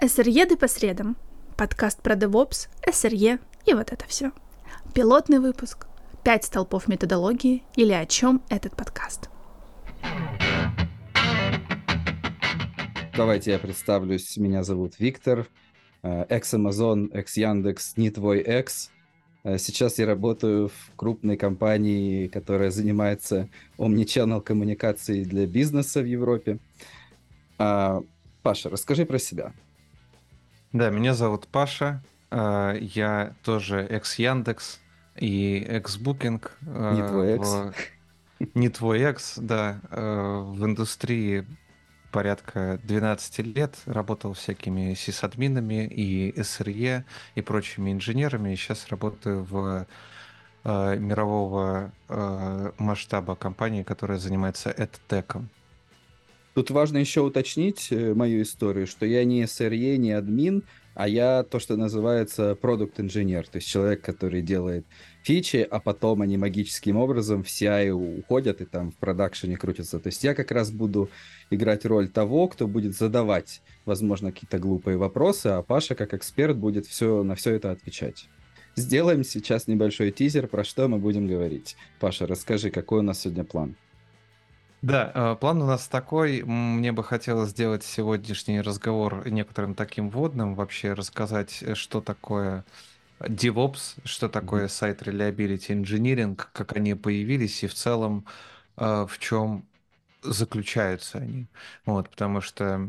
SRE по средам. Подкаст про DevOps, SRE и вот это все. Пилотный выпуск. Пять столпов методологии или о чем этот подкаст. Давайте я представлюсь. Меня зовут Виктор. э, Экс-Амазон, экс-Яндекс, не твой экс. Э, Сейчас я работаю в крупной компании, которая занимается omnichannel коммуникацией для бизнеса в Европе. А, Паша, расскажи про себя. Да, меня зовут Паша. а, Я тоже экс-Яндекс и экс-Букинг. а, Не твой экс. в- Не твой экс, да. а, В индустрии порядка 12 лет. Работал всякими сисадминами и SRE и прочими инженерами. И сейчас работаю в мирового масштаба компании, которая занимается EdTech. Тут важно еще уточнить э, мою историю, что я не SRE, не админ, а я то, что называется продукт инженер, то есть человек, который делает фичи, а потом они магическим образом в CI уходят и там в продакшене крутятся. То есть я как раз буду играть роль того, кто будет задавать, возможно, какие-то глупые вопросы, а Паша как эксперт будет все, на все это отвечать. Сделаем сейчас небольшой тизер, про что мы будем говорить. Паша, расскажи, какой у нас сегодня план? Да, э, план у нас такой. Мне бы хотелось сделать сегодняшний разговор некоторым таким вводным, вообще рассказать, э, что такое DevOps, что такое Site Reliability Engineering, как они появились и в целом э, в чем заключаются они. Вот, потому что,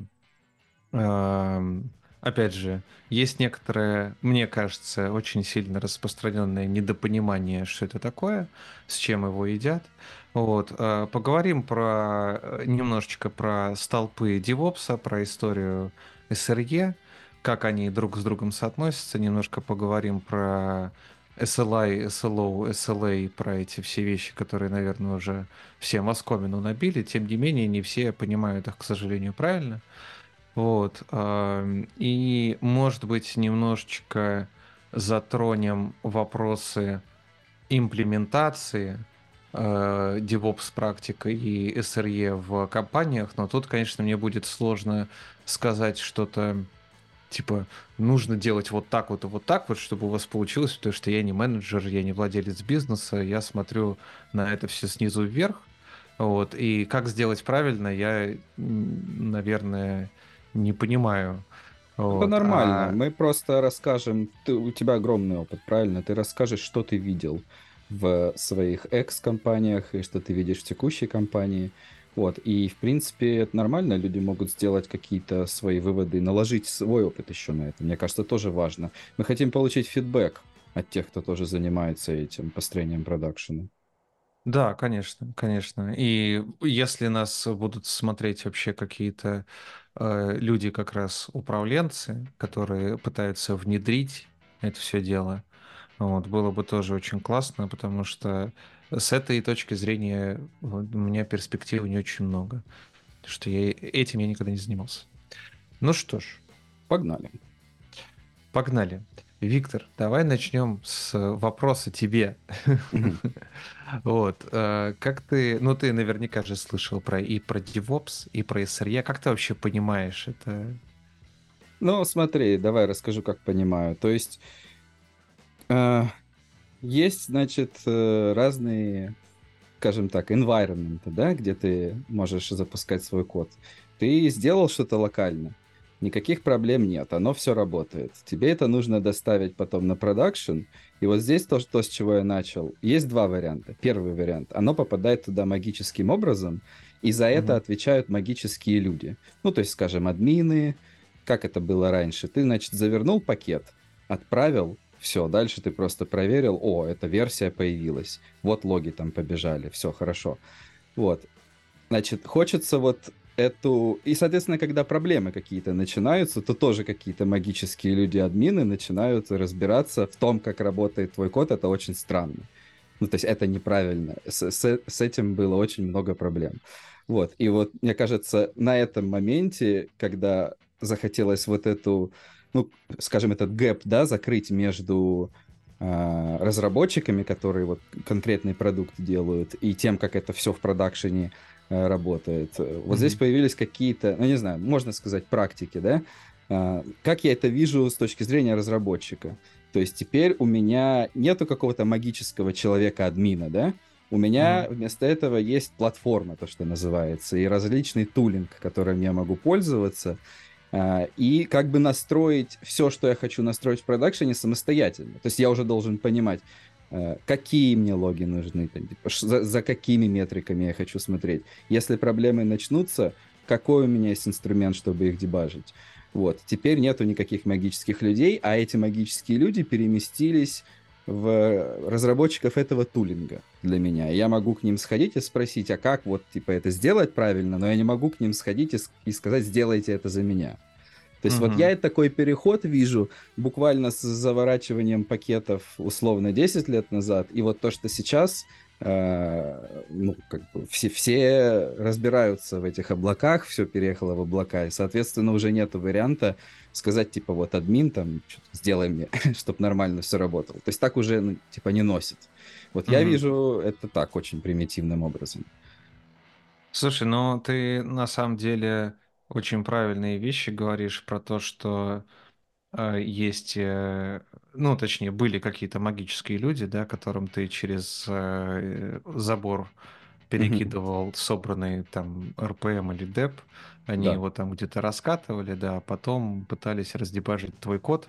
эм, опять же, есть некоторое, мне кажется, очень сильно распространенное недопонимание, что это такое, с чем его едят. Вот, э, поговорим про э, немножечко про столпы DevOps, про историю SRE, как они друг с другом соотносятся, немножко поговорим про SLI, SLO, SLA, про эти все вещи, которые, наверное, уже все московину набили. Тем не менее, не все понимают их, к сожалению, правильно. Вот. эм, И, может быть, немножечко затронем вопросы имплементации DevOps практика и SRE в компаниях, но тут, конечно, мне будет сложно сказать что-то типа нужно делать вот так вот и вот так вот, чтобы у вас получилось, потому что я не менеджер, я не владелец бизнеса, я смотрю на это все снизу вверх, вот, и как сделать правильно, я, наверное, не понимаю. Это Вот, нормально. а- Мы просто расскажем. Ты, у тебя огромный опыт, правильно? Ты расскажешь, что ты видел в своих экс-компаниях и что ты видишь в текущей компании. Вот. И, в принципе, это нормально. Люди могут сделать какие-то свои выводы, наложить свой опыт еще на это. Мне кажется, тоже важно. Мы хотим получить фидбэк от тех, кто тоже занимается этим построением продакшена. Да, конечно, конечно. И если нас будут смотреть вообще какие-то э, люди, как раз управленцы, которые пытаются внедрить это все дело, вот, было бы тоже очень классно, потому что с этой точки зрения вот, у меня перспективы не очень много, потому что я этим я никогда не занимался. Ну что ж, Погнали. погнали. Виктор, давай начнем с вопроса тебе. Вот, э, как ты, ну ты наверняка же слышал про и про DevOps, и про SRE, как ты вообще понимаешь это? Ну, смотри, давай расскажу, как понимаю. То есть есть, значит, э, разные, скажем так, environment, да, где ты можешь запускать свой код. Ты сделал что-то локально, никаких проблем нет, оно все работает. Тебе это нужно доставить потом на продакшн, и вот здесь то, что, с чего я начал. Есть два варианта. Первый вариант, оно попадает туда магическим образом, и за это Мгм. отвечают магические люди. Ну, то есть, скажем, админы, как это было раньше. Ты, значит, завернул пакет, отправил, все, дальше ты просто проверил, о, эта версия появилась, вот логи там побежали, все хорошо. Вот. Значит, хочется вот эту... И, соответственно, когда проблемы какие-то начинаются, то тоже какие-то магические люди-админы начинают разбираться в том, как работает твой код. Это очень странно. Ну, то есть это неправильно. С, с- с этим было очень много проблем. Вот. И вот, мне кажется, на этом моменте, когда захотелось вот эту, ну, скажем, этот гэп, да, закрыть между а, разработчиками, которые вот конкретный продукт делают, и тем, как это все в продакшене э, работает. Вот здесь Мгм. появились какие-то, ну, не знаю, можно сказать, практики, да, А, как я это вижу с точки зрения разработчика? То есть теперь у меня нету какого-то магического человека-админа, да? У меня mm-hmm. вместо этого есть платформа, то, что называется, и различный тулинг, которым я могу пользоваться, и как бы настроить все, что я хочу настроить в продакшене самостоятельно. То есть я уже должен понимать, а, какие мне логи нужны, типа, за, за какими метриками я хочу смотреть. Если проблемы начнутся, какой у меня есть инструмент, чтобы их дебажить. Вот. Теперь нету никаких магических людей, а эти магические люди переместились в разработчиков этого тулинга для меня. Я могу к ним сходить и спросить, а как вот, типа, это сделать правильно, но я не могу к ним сходить и, и сказать, сделайте это за меня. То есть угу. вот я такой переход вижу буквально с заворачиванием пакетов условно 10 лет назад, и вот то, что сейчас Э, ну, как бы все, все разбираются в этих облаках, все переехало в облака, и, соответственно, уже нет варианта сказать, типа, вот админ там, сделай мне, чтобы нормально все работало. То есть так уже, ну, типа, не носит. Вот mm-hmm. я вижу это так, очень примитивным образом. Слушай, ну ты на самом деле очень правильные вещи говоришь про то, что э, есть э, ну, точнее, были какие-то магические люди, да, которым ты через э, забор перекидывал mm-hmm. собранный там РПМ или ДЭП, они да. его там где-то раскатывали, да, а потом пытались раздебажить твой код,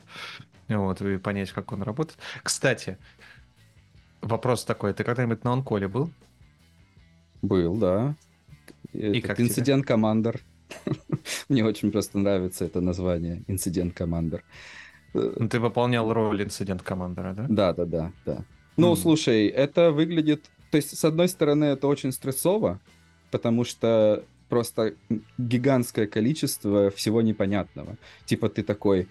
вот, и понять, как он работает. Кстати, вопрос такой, ты когда-нибудь на онколе был? Был, да. И как инцидент командер. Мне очень просто нравится это название, инцидент командер. Ну, ты выполнял роль инцидент-командера, да? Да, да, да, да. Ну, mm. слушай, это выглядит... То есть, с одной стороны, это очень стрессово, потому что просто гигантское количество всего непонятного. Типа ты такой,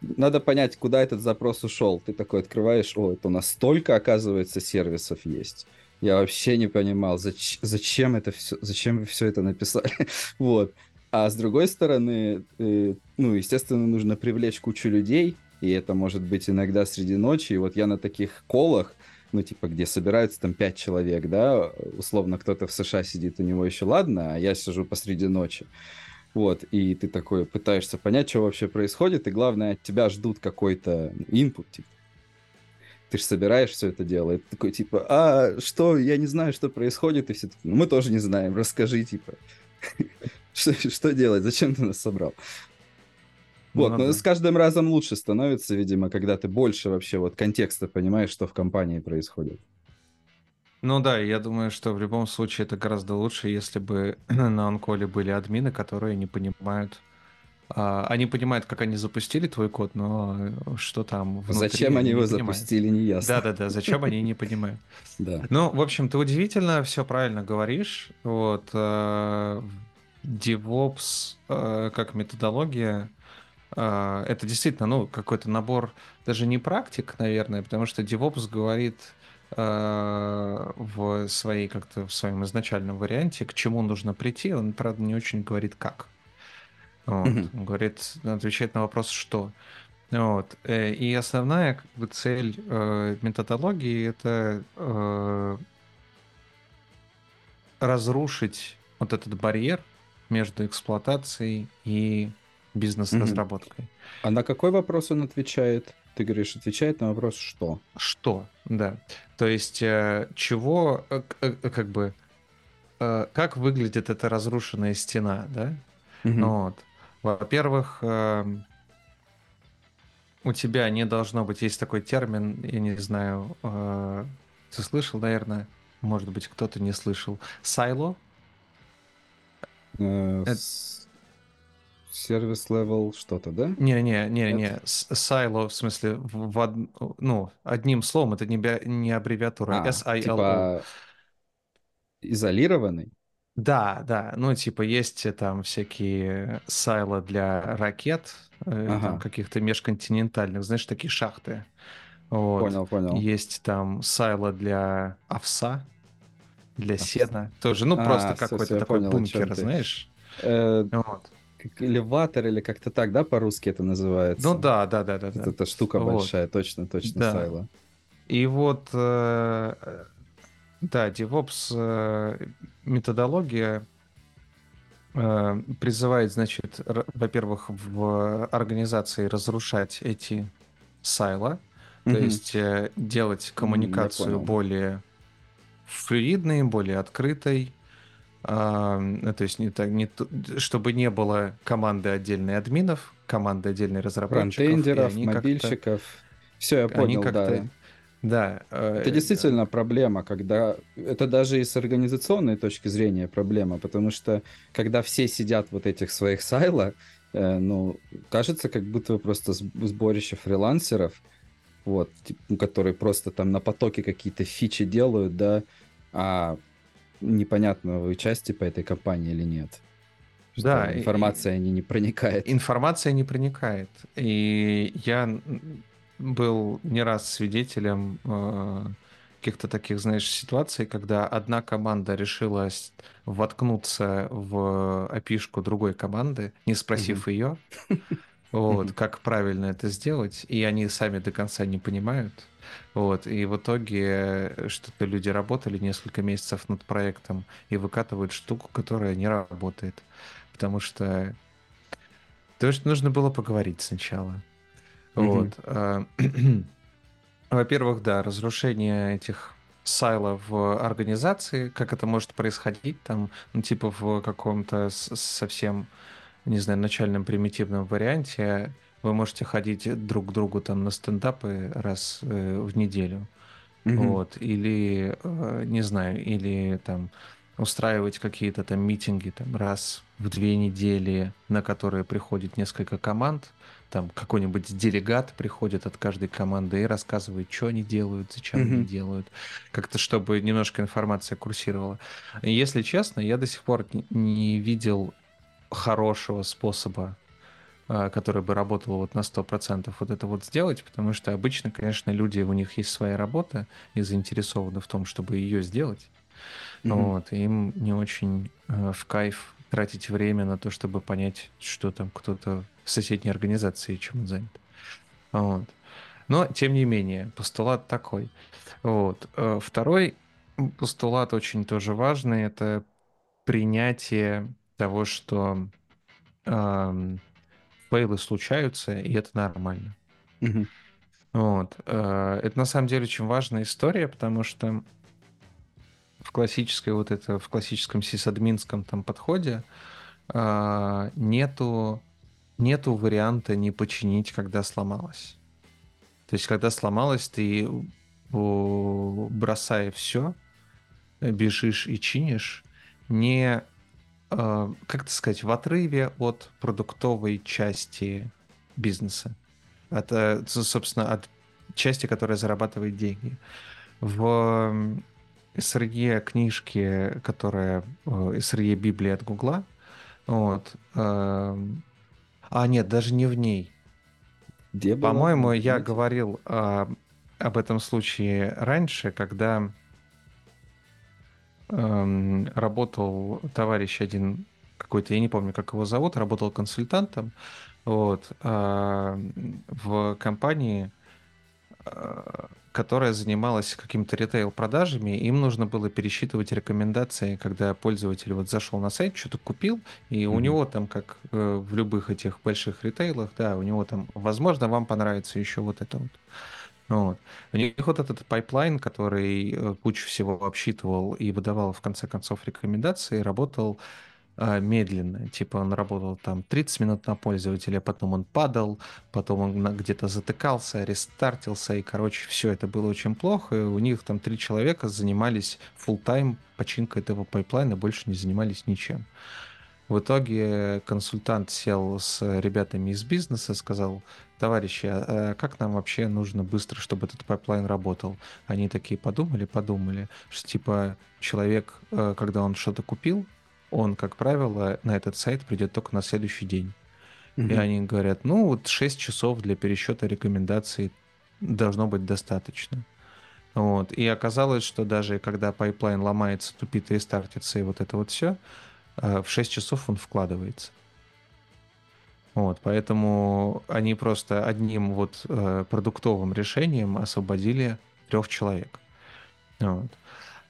надо понять, куда этот запрос ушел. Ты такой открываешь, о, это у нас столько, оказывается, сервисов есть. Я вообще не понимал, зач- зачем это все, зачем вы все это написали. вот. А с другой стороны, э, ну, естественно, нужно привлечь кучу людей, и это может быть иногда среди ночи. И вот я на таких колах, ну, типа, где собираются там пять человек, да, условно, кто-то в США сидит, у него еще ладно, а я сижу посреди ночи. Вот, и ты такой пытаешься понять, что вообще происходит, и главное, от тебя ждут какой-то инпут, типа. Ты же собираешь все это дело, и ты такой, типа, а, что, я не знаю, что происходит, и все таки ну, мы тоже не знаем, расскажи, типа. Что, что делать? Зачем ты нас собрал? Вот, ну, но с каждым разом лучше становится, видимо, когда ты больше вообще вот контекста понимаешь, что в компании происходит. Ну да, я думаю, что в любом случае это гораздо лучше, если бы на онколе были админы, которые не понимают. А, они понимают, как они запустили твой код, но что там внутри, Зачем они его понимают. запустили, не ясно. Да-да-да, зачем они не понимают. Да. Ну, в общем, ты удивительно все правильно говоришь. Вот э, DevOps э, как методология, э, это действительно, ну, какой-то набор даже не практик, наверное, потому что DevOps говорит э, в своей как-то в своем изначальном варианте, к чему нужно прийти, он, правда, не очень говорит как. Вот. Mm-hmm. Он говорит, отвечает на вопрос что. Вот. Э, и основная как бы, цель э, методологии это э, разрушить вот этот барьер, между эксплуатацией и бизнес-разработкой. Mm-hmm. А на какой вопрос он отвечает? Ты говоришь, отвечает на вопрос что? Что, да. То есть, э, чего, э, э, как бы, как выглядит эта разрушенная стена, да? Mm-hmm. Ну, вот. Во-первых, у тебя не должно быть, есть такой термин, я не знаю, ты слышал, наверное, может быть, кто-то не слышал, сайло, Э, service level что-то, да? Не, не, не, не. Silo в смысле в, в ну одним словом это не не аббревиатура. А, S-I-L-O. Типа изолированный. Да, да. Ну типа есть там всякие silo для ракет, э, ага. каких-то межконтинентальных, знаешь, такие шахты. Вот. Понял, понял. Есть там silo для овса для сена тоже. Ну, а, просто какой-то такой понял, бункер, знаешь. Э, вот. Как элеватор или как-то так, да, по-русски это называется? Ну да, да, да, да. Это, да. штука вот. большая, точно, точно, да. Сайла. И вот, э, да, DevOps э, методология э, призывает, значит, р- во-первых, в организации разрушать эти сайла, то есть э, делать коммуникацию более флюидной, более открытой, а, ну, то есть не так, не, чтобы не было команды отдельной админов, команды отдельной разработчиков, Фронтендеров, мобильщиков. Все, я понял, да. да, э, Это действительно проблема, когда... Это даже и с организационной точки зрения проблема, потому что когда все сидят вот этих своих сайло, э, ну, кажется, как будто вы просто сб- сборище фрилансеров, вот, ну, которые просто там на потоке какие-то фичи делают, да, а непонятно, вы части по этой компании или нет. Да, и- информация не, не проникает. информация не проникает. И я был не раз свидетелем э, каких-то таких, знаешь, ситуаций, когда одна команда решила воткнуться в опишку другой команды, не спросив ее, вот, как правильно это сделать, и они сами до конца не понимают. Вот, и в итоге э, что-то люди работали несколько месяцев над проектом и выкатывают штуку, которая не работает. Потому что Потому что нужно было поговорить сначала. Вот. а, Во-первых, да, разрушение этих сайлов в организации, как это может происходить там, ну, типа в каком-то совсем, не знаю, начальном примитивном варианте, вы можете ходить друг к другу там на стендапы раз э, в неделю. Мгм. Вот, или, э, не знаю, или там устраивать какие-то там митинги там раз в две недели, на которые приходит несколько команд, там какой-нибудь делегат приходит от каждой команды и рассказывает, что они делают, зачем они Мгм. делают, как-то чтобы немножко информация курсировала. Если честно, я до сих пор не видел хорошего способа который бы работал вот на 100% вот это вот сделать, потому что обычно, конечно, люди, у них есть своя работа и заинтересованы в том, чтобы ее сделать. Мгм. Вот, им не очень э, в кайф тратить время на то, чтобы понять, что там кто-то в соседней организации чем занят. Вот. Но, тем не менее, постулат такой. Вот. Э, Второй постулат очень тоже важный, это принятие того, что ам, фейлы случаются, и это нормально. Мгм. Вот. э, Это на самом деле очень важная история, потому что в классической вот это, в классическом сисадминском там подходе а, нету, нету варианта не починить, когда сломалось. То есть, когда сломалось, ты бросая все, бежишь и чинишь, не, э, как это сказать, в отрыве от продуктовой части бизнеса. От, э, собственно, от части, которая зарабатывает деньги. В м, SRE книжке, которая э, SRE Библия от Гугла, вот, а нет, даже не в ней. Где? По-моему, я говорил а, об этом случае раньше, когда эм, работал товарищ один какой-то, я не помню, как его зовут, работал консультантом вот, а, в компании, а, которая занималась какими-то ритейл-продажами, им нужно было пересчитывать рекомендации, когда пользователь вот зашел на сайт, что-то купил, и у Мгм. него там, как э, в любых этих больших ритейлах, да, у него там, возможно, вам понравится еще вот это вот. Вот. У них вот этот пайплайн, который э, кучу всего обсчитывал и выдавал в конце концов рекомендации, работал а, медленно. Типа он работал там 30 минут на пользователя, потом он падал, потом он где-то затыкался, рестартился, и, короче, все это было очень плохо. И у них там три человека занимались full time починкой этого пайплайна, больше не занимались ничем. В итоге консультант сел с ребятами из бизнеса, сказал, товарищи, а а как нам вообще нужно быстро, чтобы этот пайплайн работал? Они такие подумали, подумали, что типа человек, э, когда он что-то купил, он, как правило, на этот сайт придет только на следующий день. И Мгм. они говорят, ну вот 6 часов для пересчета рекомендаций должно быть достаточно. Вот. И оказалось, что даже когда пайплайн ломается, тупит, рестартится и вот это вот все, в 6 часов он вкладывается. Вот, поэтому они просто одним вот э, продуктовым решением освободили трех человек. Вот.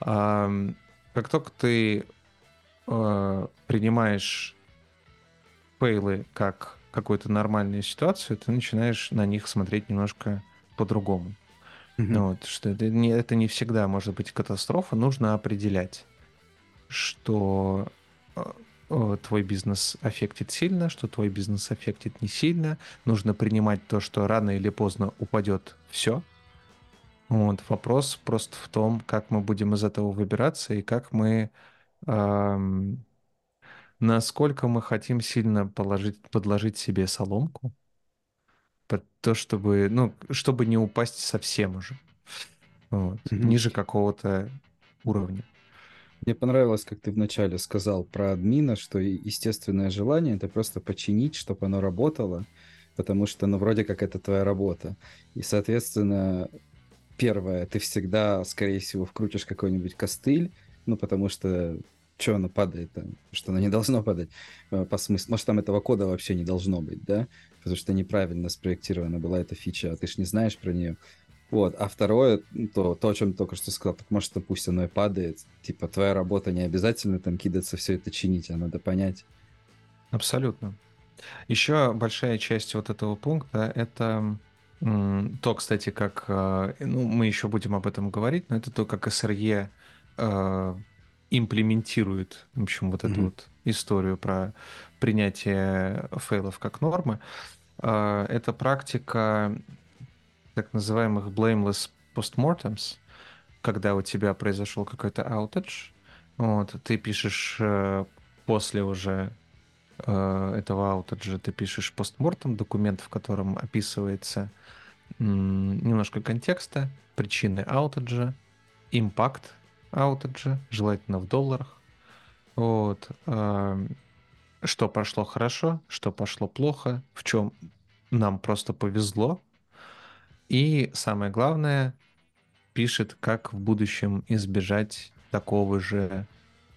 А, как только ты э, принимаешь фейлы как какую-то нормальную ситуацию, ты начинаешь на них смотреть немножко по-другому. Mm-hmm. Вот, что это не, это не всегда может быть катастрофа, нужно определять, что э, твой бизнес аффектит сильно, что твой бизнес аффектит не сильно. Нужно принимать то, что рано или поздно упадет все. Вот, вопрос просто в том, как мы будем из этого выбираться и как мы эм, насколько мы хотим сильно положить, подложить себе соломку под то, чтобы, ну, чтобы не упасть совсем уже. Вот, mm-hmm. ниже какого-то уровня. Мне понравилось, как ты вначале сказал про админа, что естественное желание это просто починить, чтобы оно работало, потому что, ну, вроде как это твоя работа. И, соответственно, первое, ты всегда, скорее всего, вкрутишь какой-нибудь костыль, ну, потому что что оно падает, там, что оно не должно падать э, по смыслу. Может, там этого кода вообще не должно быть, да? Потому что неправильно спроектирована была эта фича, а ты ж не знаешь про нее. Вот. А второе, то, то, о чем ты только что сказал, может, пусть оно и падает. Типа, твоя работа не обязательно там кидаться все это чинить, а надо понять. Абсолютно. Еще большая часть вот этого пункта — это то, кстати, как... Э, ну, мы еще будем об этом говорить, но это то, как SRE имплементирует, в общем, вот mm-hmm. эту вот историю про принятие фейлов как нормы. А, это практика так называемых blameless postmortems, когда у тебя произошел какой-то outage, вот, ты пишешь э, после уже э, этого аутеджа, ты пишешь постмортем, документ, в котором описывается немножко контекста, причины аутеджа, импакт аутеджа, желательно в долларах. Вот. Что пошло хорошо, что пошло плохо, в чем нам просто повезло. И самое главное, пишет, как в будущем избежать такого же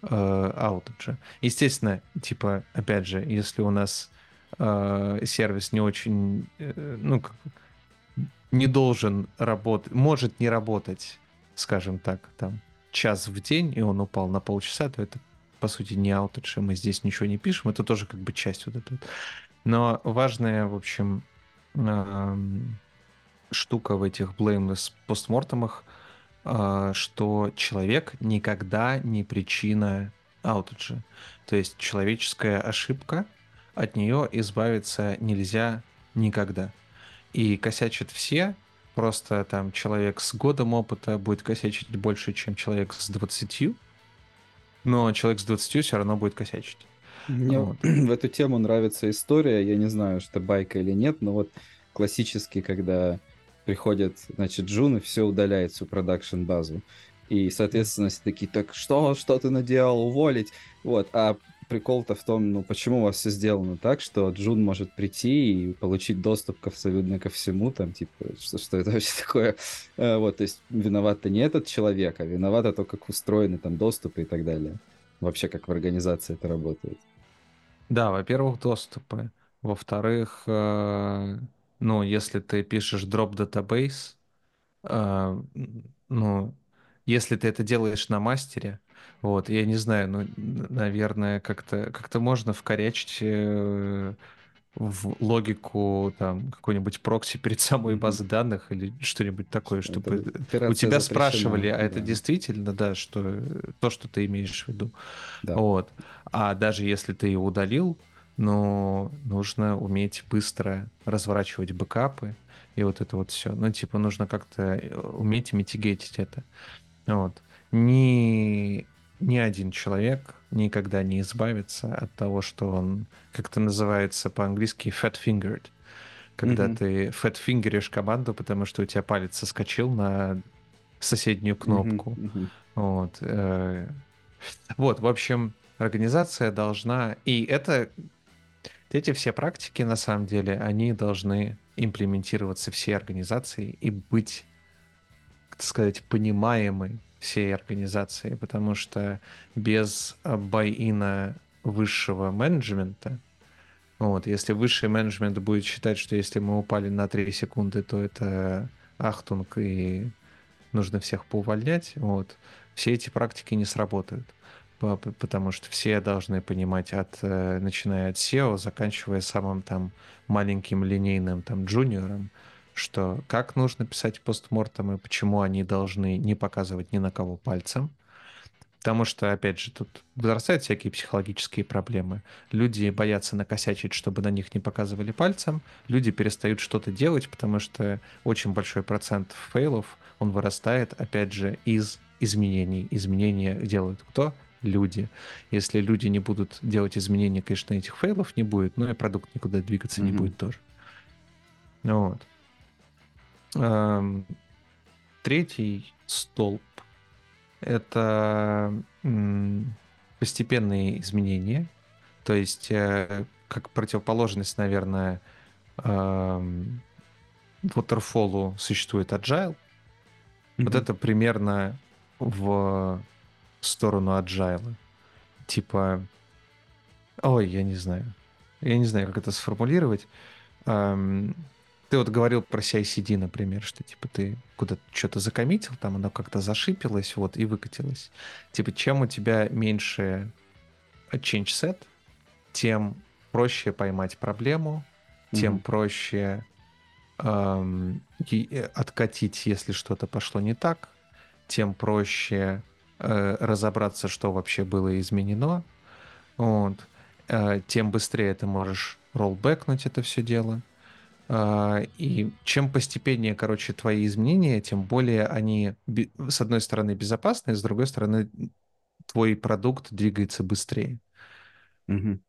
э. Естественно, типа, опять же, если у нас э, сервис не очень, э, ну, не должен работать, может не работать, скажем так, там, час в день, и он упал на полчаса, то это, по сути, не аутедж, мы здесь ничего не пишем, это тоже как бы часть вот этой. Но важная, в общем, штука в этих blameless постмортемах, а, что человек никогда не причина аутеджа. То есть человеческая ошибка, от нее избавиться нельзя никогда. И косячат все, просто там человек с годом опыта будет косячить больше, чем человек с 20, но человек с 20 все равно будет косячить. Мне вот. в эту тему нравится история, я не знаю, что байка или нет, но вот классически, когда приходит, значит, Джун, и все удаляет всю продакшн базу. И, соответственно, все такие, так что, что ты наделал, уволить? Вот, а прикол-то в том, ну, почему у вас все сделано так, что Джун может прийти и получить доступ ко абсолютно ко всему, там, типа, что, что это вообще такое? А, вот, то есть виноват-то не этот человек, а виноват то, как устроены там доступы и так далее. Вообще, как в организации это работает. Да, во-первых, доступы. Во-вторых, э, ну, если ты пишешь drop database, э, ну, если ты это делаешь на мастере, вот, я не знаю, ну, наверное, как-то как можно вкорячить э, в логику там какой-нибудь прокси перед самой базой данных или что-нибудь такое, чтобы у тебя спрашивали, а да. это действительно, да, что то, что ты имеешь в виду. Да. Вот. А даже если ты его удалил, ну, нужно уметь быстро разворачивать бэкапы и вот это вот все. Ну, типа, нужно как-то э, уметь митигейтить это. Вот. Не ни один человек никогда не избавится от того, что он, как это называется по-английски, fat-fingered. Когда mm-hmm. ты fat-фингеришь команду, потому что у тебя палец соскочил на соседнюю кнопку. Mm-hmm. Mm-hmm. Вот. Э, вот, в общем, организация должна... И это... Эти все практики, на самом деле, они должны имплементироваться всей организацией и быть, так сказать, понимаемой всей организации, потому что без байина высшего менеджмента, вот, если высший менеджмент будет считать, что если мы упали на 3 секунды, то это ахтунг и нужно всех поувольнять, вот, все эти практики не сработают. Потому что все должны понимать, от, э, начиная от SEO, заканчивая самым там маленьким линейным там джуниором, что как нужно писать постмортом и почему они должны не показывать ни на кого пальцем, Потому что, опять же, тут возрастают всякие психологические проблемы. Люди боятся накосячить, чтобы на них не показывали пальцем. Люди перестают что-то делать, потому что очень большой процент фейлов, он вырастает, опять же, из изменений. Изменения делают кто? Люди. Если люди не будут делать изменения, конечно, этих фейлов не будет, но и продукт никуда двигаться mm-hmm. не будет тоже. Вот. Эм, третий столб это постепенные изменения, то есть э, как противоположность, наверное, waterfall существует agile. Mm-hmm. Вот это примерно в сторону agile. Типа, ой, я не знаю. Я не знаю, как это сформулировать. Ты вот говорил про CICD, например, что типа ты куда-то что-то закоммитил, там оно как-то зашипилось, вот, и выкатилось. Типа, чем у тебя меньше change set, тем проще поймать проблему, тем mm-hmm. проще эм, э, откатить, если что-то пошло не так, тем проще разобраться, что вообще было изменено. Вот. Э, тем быстрее ты можешь роллбэкнуть это все дело. А, и чем постепеннее, короче, твои изменения, тем более они, с одной стороны, безопасны, с другой стороны, твой продукт двигается быстрее. Угу.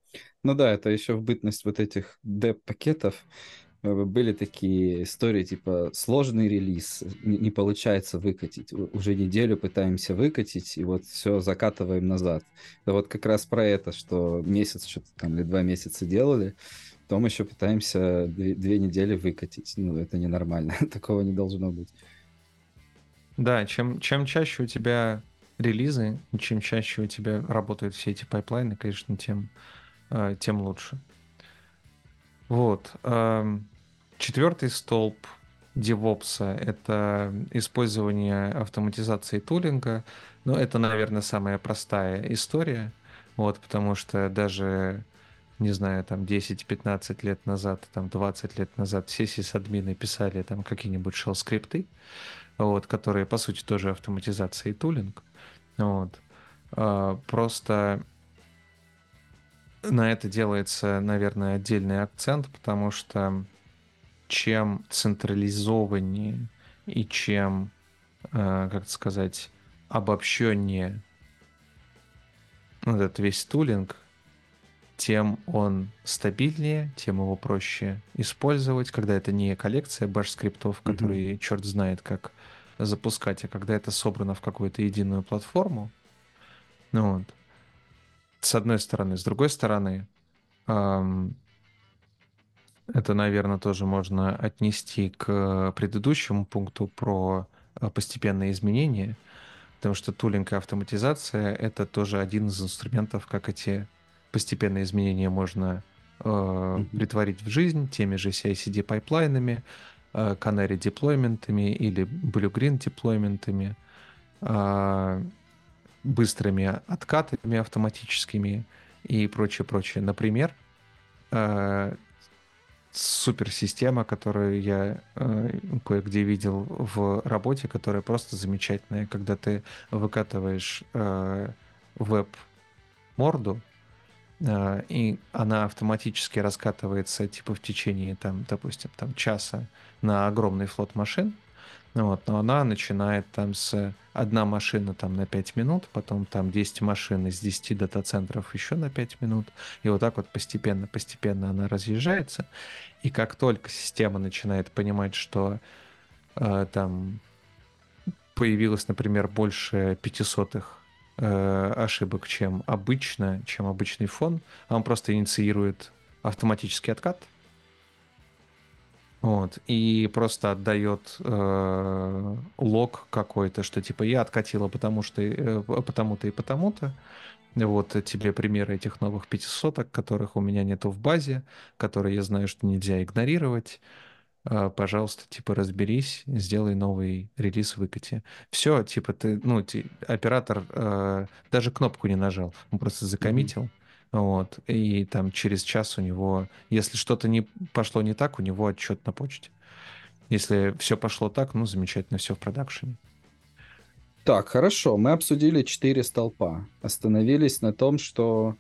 Ну да, это еще в бытность вот этих деп-пакетов э, были такие истории, типа сложный релиз, не получается выкатить, уже неделю пытаемся выкатить, и вот все закатываем назад. Это вот как раз про это, что месяц что-то там или два месяца делали, Потом еще пытаемся две, две недели выкатить. Ну, это ненормально. Такого не должно быть. Да, чем, чем чаще у тебя релизы, чем чаще у тебя работают все эти пайплайны, конечно, тем, э, тем лучше. Вот. Четвертый столб DevOps — это использование автоматизации тулинга. Но это, наверное, самая простая история, вот, потому что даже не знаю, там 10-15 лет назад, там 20 лет назад все сисадмины писали там какие-нибудь shell-скрипты, вот, которые, по сути, тоже автоматизация и тулинг. Вот. А, просто на это делается, наверное, отдельный акцент, потому что чем централизованнее и чем, а, как сказать, обобщеннее вот этот весь tooling, тем он стабильнее, тем его проще использовать, когда это не коллекция bash-скриптов, которые mm-hmm. черт знает как запускать, а когда это собрано в какую-то единую платформу. Ну вот. С одной стороны. С другой стороны, эм, это, наверное, тоже можно отнести к предыдущему пункту про э, постепенные изменения, потому что тулинг и автоматизация — это тоже один из инструментов, как эти постепенные изменения можно э, mm-hmm. притворить в жизнь теми же CI-CD пайплайнами, э, Canary деплойментами или Blue-Green деплойментами, э, быстрыми откатами автоматическими и прочее, прочее. Например, э, суперсистема, которую я э, кое-где видел в работе, которая просто замечательная, когда ты выкатываешь э, веб-морду, а, и она автоматически раскатывается типа в течение, там, допустим, там, часа на огромный флот машин, вот, но она начинает там с одна машина там на 5 минут, потом там 10 машин из 10 дата-центров еще на 5 минут, и вот так вот постепенно-постепенно она разъезжается, и как только система начинает понимать, что э, там появилось, например, больше пятисотых э, ошибок, чем обычно, чем обычный фон. Он просто инициирует автоматический откат. Вот, и просто отдает э, лог какой-то, что типа я откатила потому что э, потому-то и потому-то. Вот тебе примеры этих новых пятисоток, которых у меня нету в базе, которые я знаю, что нельзя игнорировать. а, пожалуйста, типа разберись, сделай новый релиз, выкати. Все, типа ты, ну, ти, оператор э, даже кнопку не нажал, он просто закоммитил. Mm-hmm. Вот, и там через час у него, если что-то не пошло не так, у него отчет на почте. Если все пошло так, ну, замечательно, все в продакшене. Так, хорошо, мы обсудили четыре столпа. Остановились на том, что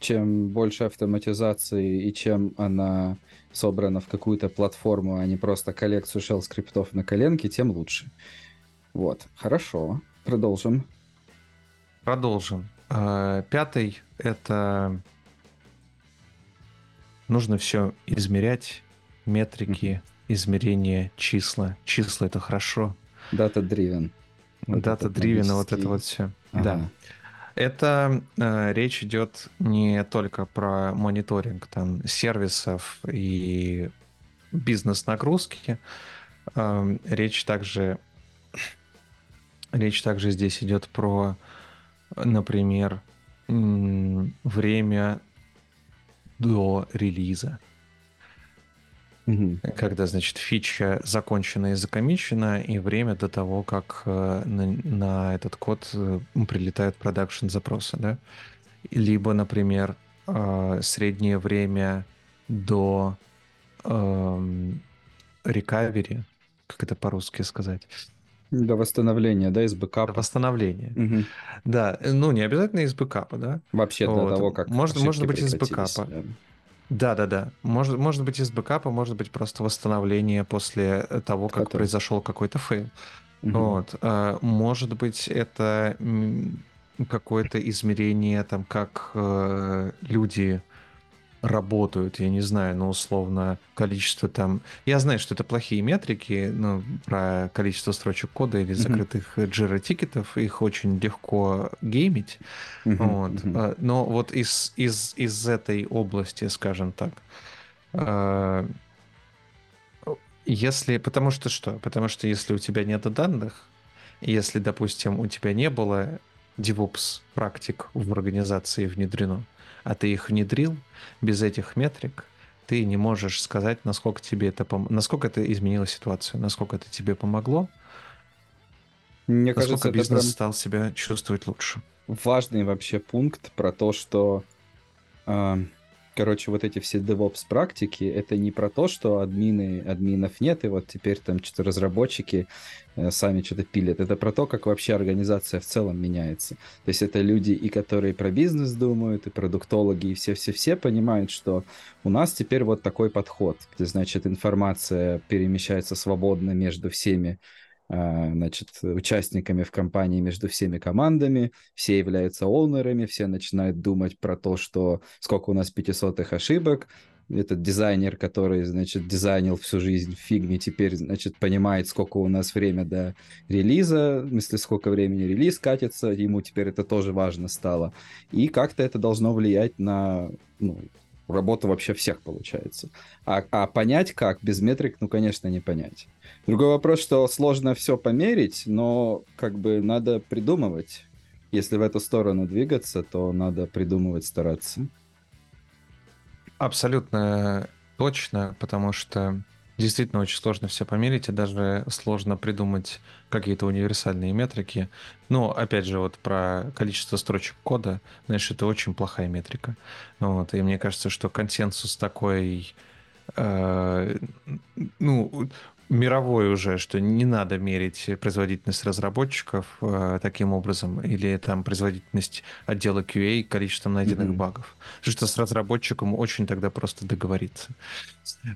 чем больше автоматизации и чем она собрана в какую-то платформу, а не просто коллекцию shell скриптов на коленке, тем лучше. Вот, хорошо. Продолжим. Продолжим. А, пятый — это нужно все измерять, метрики, измерения, числа. Числа — это хорошо. Data-driven. Data-driven, вот это вот все. Ага. Да. Это э, речь идет не только про мониторинг там сервисов и бизнес-нагрузки. Э, речь также речь также здесь идет про, например, время до релиза. Угу. Когда, значит, фича закончена и закомичена, и время до того, как э, на, на этот код э, прилетают продакшн запросы, да? Либо, например, э, среднее время до эм, recovery, как это по-русски сказать? До восстановления, да, из бэкапа. До восстановления. Угу. Да, ну не обязательно из бэкапа, да? Вообще вот. до того, как Может, может быть из бэкапа. Да. Да, да, да. Может, может быть из бэкапа, может быть просто восстановление после того, как Который... произошел какой-то фейл. Угу. Вот. А, может быть, это какое-то измерение, там, как э, люди работают, я не знаю, ну, условно, количество там... Я знаю, что это плохие метрики, ну, про количество строчек кода или закрытых mm-hmm. Jira-тикетов, их очень легко геймить, mm-hmm. вот. Mm-hmm. Но вот из, из, из этой области, скажем так, а, если... Потому что что? Потому что если у тебя нет данных, если, допустим, у тебя не было DevOps практик в организации внедрено, а ты их внедрил, без этих метрик ты не можешь сказать, насколько тебе это пом... насколько это изменило ситуацию, насколько это тебе помогло, Мне насколько кажется, бизнес это стал себя чувствовать лучше. Важный вообще пункт про то, что э, короче, вот эти все DevOps практики, это не про то, что админы, админов нет, и вот теперь там что-то разработчики э, сами что-то пилят. Это про то, как вообще организация в целом меняется. То есть это люди, и которые про бизнес думают, и продуктологи, и все-все-все понимают, что у нас теперь вот такой подход, где, значит, информация перемещается свободно между всеми значит, участниками в компании между всеми командами, все являются оунерами, все начинают думать про то, что сколько у нас 500 ошибок, этот дизайнер, который, значит, дизайнил всю жизнь в фигме, теперь, значит, понимает, сколько у нас время до релиза, в смысле, сколько времени релиз катится, ему теперь это тоже важно стало. И как-то это должно влиять на ну, работу вообще всех, получается. А, а понять как, без метрик, ну, конечно, не понять. Другой вопрос, что сложно все померить, но как бы надо придумывать. Если в эту сторону двигаться, то надо придумывать, стараться. Абсолютно точно, потому что действительно очень сложно все померить, и даже сложно придумать какие-то универсальные метрики. Но, опять же, вот про количество строчек кода, знаешь, это очень плохая метрика. Вот, и мне кажется, что консенсус такой... Э, ну, мировой уже, что не надо мерить производительность разработчиков э, таким образом, или там производительность отдела QA количеством найденных mm-hmm. багов. Что с разработчиком очень тогда просто договориться.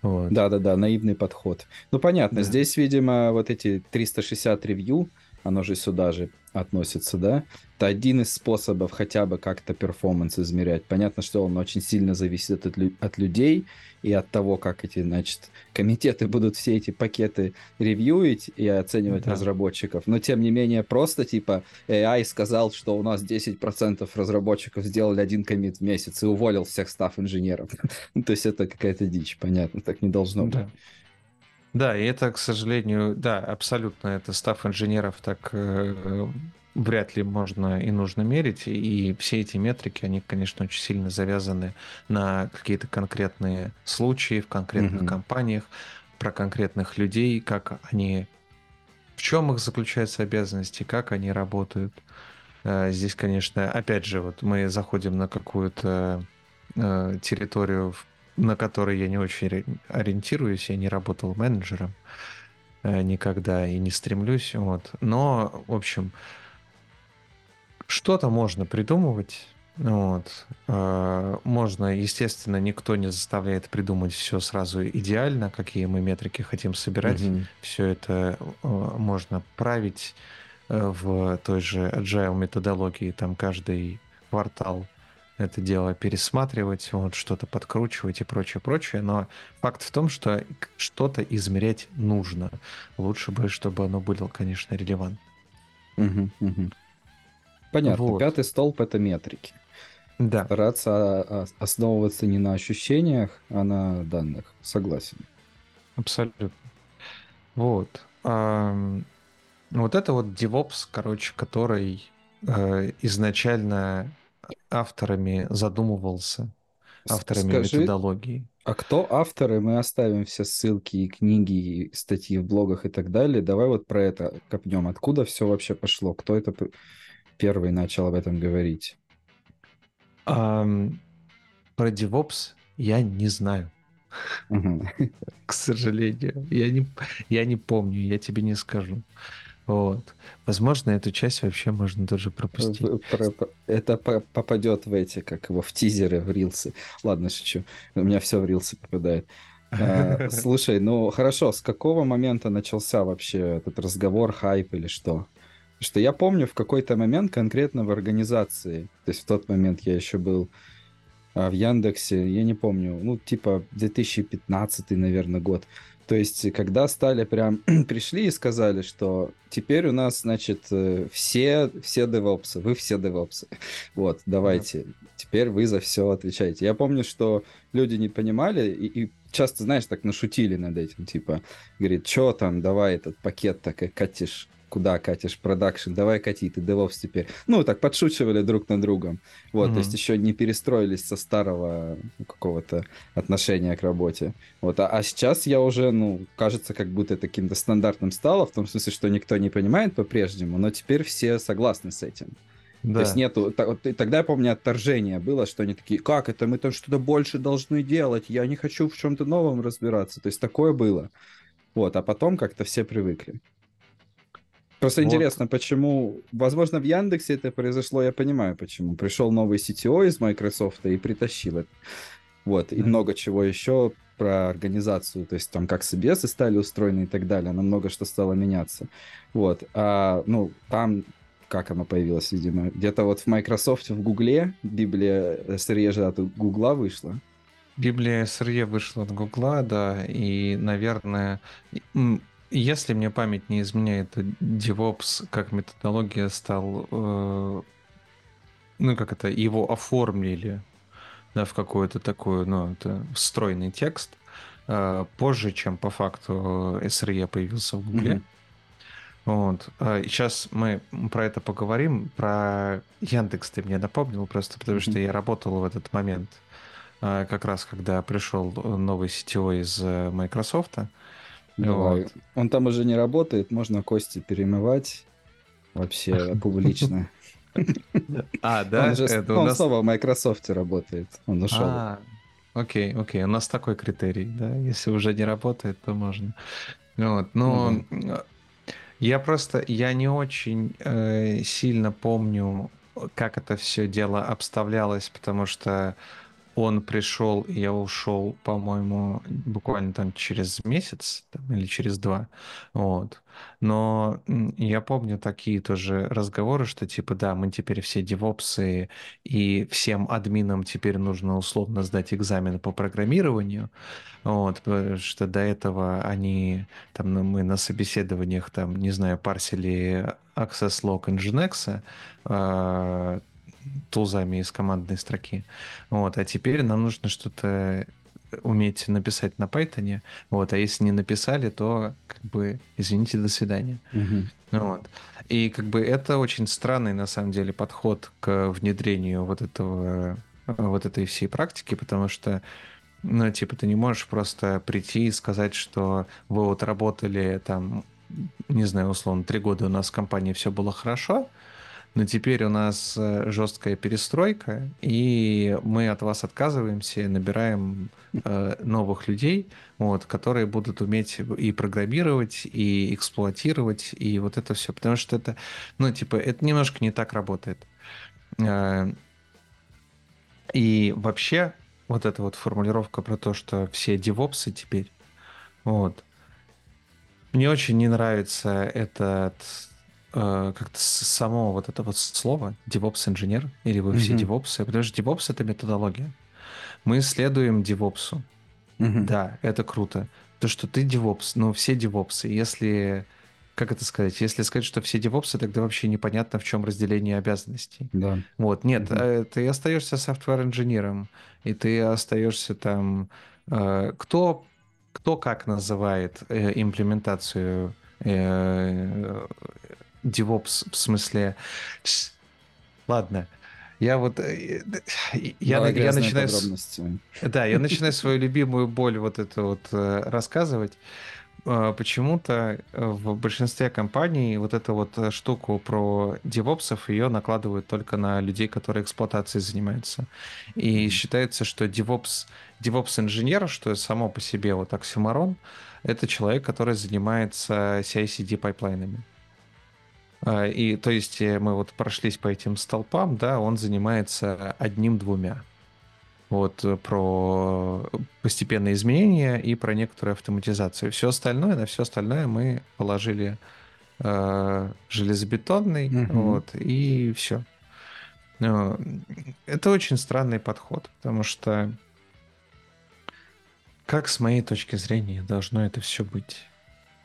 Вот. Да-да-да, наивный подход. Ну, понятно, да. здесь, видимо, вот эти 360 ревью, оно же сюда же относится, да? Это один из способов хотя бы как-то перформанс измерять. Понятно, что он очень сильно зависит от, от людей и от того, как эти, значит, комитеты будут все эти пакеты ревьюить и оценивать да. разработчиков. Но, тем не менее, просто, типа, AI сказал, что у нас 10% разработчиков сделали один комит в месяц и уволил всех став-инженеров. То есть это какая-то дичь, понятно, так не должно быть. Да, и это, к сожалению, да, абсолютно, это став инженеров так э, вряд ли можно и нужно мерить, и все эти метрики, они, конечно, очень сильно завязаны на какие-то конкретные случаи в конкретных mm-hmm. компаниях. про конкретных людей, как они, в чем их заключаются обязанности, как они работают. Э, здесь, конечно, опять же, вот мы заходим на какую-то э, территорию, на которой я не очень ориентируюсь, я не работал менеджером э, никогда и не стремлюсь, вот. Но, в общем, что-то можно придумывать, вот. Можно, естественно, никто не заставляет придумать все сразу идеально, какие мы метрики хотим собирать. Mm-hmm. Все это можно править Э, в той же agile методологии, там каждый квартал это дело пересматривать, вот что-то подкручивать и прочее, прочее. Но факт в том, что что-то измерять нужно. Лучше бы, чтобы оно было, конечно, релевантно. Угу, угу. Понятно. Вот. Пятый столб это метрики. Да. Стараться основываться не на ощущениях, а на данных. Согласен. Абсолютно. Вот. Вот это вот DevOps, короче, который э, изначально авторами задумывался, авторами Скажи, методологии. А кто авторы? Мы оставим все ссылки и книги, и статьи в блогах и так далее. Давай вот про это копнем. Откуда все вообще пошло? Кто это первый начал об этом говорить? Um, про DevOps я не знаю. К сожалению. Я не, я не помню, я тебе не скажу. Вот. Возможно, эту часть вообще можно тоже пропустить. Это попадет в эти, как его, в тизеры, в рилсы. Ладно, шучу. У меня все в рилсы попадает. А, слушай, ну хорошо, с какого момента начался вообще этот разговор, хайп или что? что я помню в какой-то момент конкретно в организации, то есть в тот момент я еще был а, в Яндексе, я не помню, ну типа 2015, наверное, год. То есть, когда стали прям пришли и сказали, что теперь у нас, значит, э, все, все девопсы, вы все девопсы. Вот, давайте, mm-hmm. теперь вы за все отвечаете. Я помню, что люди не понимали и, и часто, знаешь, так нашутили над этим, типа, говорит, что там, давай этот пакет так и катишь куда катишь продакшн, давай кати, ты DevOps теперь. Ну, так подшучивали друг на другом. Вот, mm-hmm. то есть еще не перестроились со старого какого-то отношения к работе. Вот, а, а сейчас я уже, ну, кажется, как будто это каким-то стандартным стало, в том смысле, что никто не понимает по-прежнему, но теперь все согласны с этим. Да. То есть нету... Тогда, я помню, отторжение было, что они такие, как это, мы там что-то больше должны делать, я не хочу в чем-то новом разбираться. То есть такое было. Вот, а потом как-то все привыкли. Просто вот. интересно, почему... Возможно, в Яндексе это произошло, я понимаю, почему. Пришел новый CTO из Microsoft и притащил это. Вот, и много чего еще про организацию, то есть там как собесы стали устроены и так далее, но много что стало меняться. Вот, а, ну, там как оно появилось, видимо, где-то вот в Microsoft, в Гугле, Библия SRE же от Гугла вышла. Библия SRE вышла от Гугла, да, и, наверное, если мне память не изменяет, DevOps как методология стал, э, ну как это, его оформили да, в какой-то такой, ну это встроенный текст э, позже, чем по факту SRE появился в Гугле. Mm-hmm. Вот. А сейчас мы про это поговорим. Про Яндекс ты мне напомнил просто, потому mm-hmm. что я работал в этот момент, э, как раз когда пришел новый CTO из э, Microsoft. Вот. Он там уже не работает, можно кости перемывать вообще публично. А, да? Он, же, это он нас... снова в Microsoft работает, он ушел. А, окей, окей, у нас такой критерий, да, если уже не работает, то можно. Вот, но угу. я просто, я не очень э, сильно помню, как это все дело обставлялось, потому что он пришел, и я ушел, по-моему, буквально там через месяц там, или через два. Вот. Но я помню такие тоже разговоры, что типа, да, мы теперь все девопсы, и всем админам теперь нужно условно сдать экзамен по программированию. Вот, потому что до этого они, там, ну, мы на собеседованиях, там, не знаю, парсили Access Log Nginx, а, тулзами из командной строки. Вот, а теперь нам нужно что-то уметь написать на Python. Вот, а если не написали, то как бы извините, до свидания. Угу. Вот. И как бы это очень странный на самом деле подход к внедрению вот этого вот этой всей практики, потому что Ну, типа, ты не можешь просто прийти и сказать, что вы вот работали там, не знаю, условно, три года у нас в компании все было хорошо, но теперь у нас э, жесткая перестройка, и мы от вас отказываемся, набираем э, новых людей, вот, которые будут уметь и программировать, и эксплуатировать, и вот это все. Потому что это, ну, типа, это немножко не так работает. Э, и вообще, вот эта вот формулировка про то, что все девопсы теперь, вот, мне очень не нравится этот э, как-то само вот это вот слово DevOps инженер или вы все DevOps, потому что DevOps это методология. Мы следуем DevOps. Да, это круто. То, что ты DevOps, ну все DevOps. Если как это сказать, если сказать, что все девопсы, тогда вообще непонятно, в чем разделение обязанностей. Да. Вот, нет, mm ты остаешься софтвер-инженером, и ты остаешься там... Э, кто, кто как называет имплементацию DevOps в смысле... Ладно, я вот... Э, я, я начинаю... Да, я начинаю свою любимую боль вот эту вот э, рассказывать. Почему-то в большинстве компаний вот эту вот э, штуку про девопсов ее накладывают только на людей, которые эксплуатацией занимаются. И считается, что DevOps, DevOps инженер, что само по себе вот оксюмарон, это человек, который занимается CI-CD пайплайнами. А, и то есть э, мы вот прошлись по этим столпам, да, он занимается одним-двумя. Вот э, про постепенные изменения и про некоторую автоматизацию. Все остальное, на все остальное мы положили э, железобетонный, угу. вот, и все. Это очень странный подход, потому что как с моей точки зрения должно это все быть?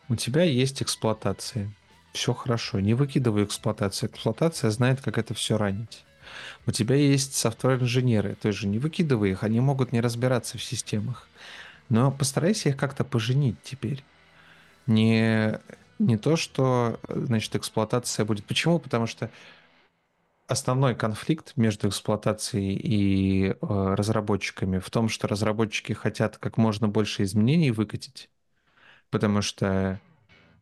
У тебя есть эксплуатация, все хорошо. Не выкидывай эксплуатацию. Эксплуатация знает, как это все ранить. У тебя есть софтвер-инженеры, то же не выкидывай их, они могут не разбираться в системах. Но постарайся их как-то поженить теперь. Не, не то, что значит, эксплуатация будет. Почему? Потому что основной конфликт между эксплуатацией и э, разработчиками в том, что разработчики хотят как можно больше изменений выкатить, потому что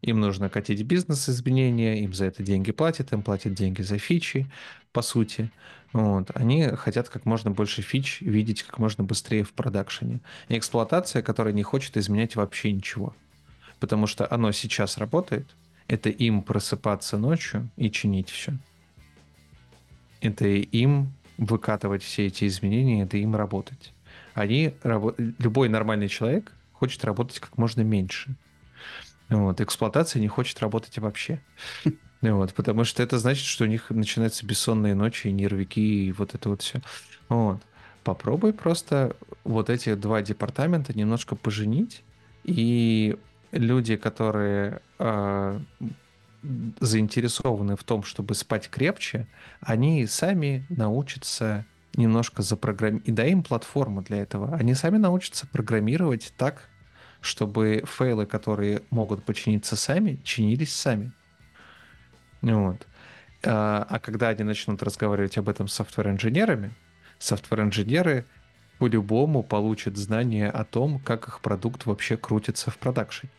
им нужно катить бизнес-изменения, им за это деньги платят, им платят деньги за фичи, по сути. Вот. Они хотят как можно больше фич видеть как можно быстрее в продакшене. И эксплуатация, которая не хочет изменять вообще ничего. Потому что оно сейчас работает, это им просыпаться ночью и чинить все. Это им выкатывать все эти изменения, это им работать. Они, любой нормальный человек хочет работать как можно меньше. Вот, эксплуатация не хочет работать вообще. Вот, потому что это значит, что у них начинаются бессонные ночи, нервики и вот это вот все. Вот. Попробуй просто вот эти два департамента немножко поженить, и люди, которые э, заинтересованы в том, чтобы спать крепче, они сами научатся немножко запрограммировать, и дай им платформу для этого. Они сами научатся программировать так, чтобы фейлы, которые могут починиться сами, чинились сами. Вот. А, а когда они начнут разговаривать об этом с софтвер-инженерами, софтвер-инженеры по-любому получат знания о том, как их продукт вообще крутится в продакшене.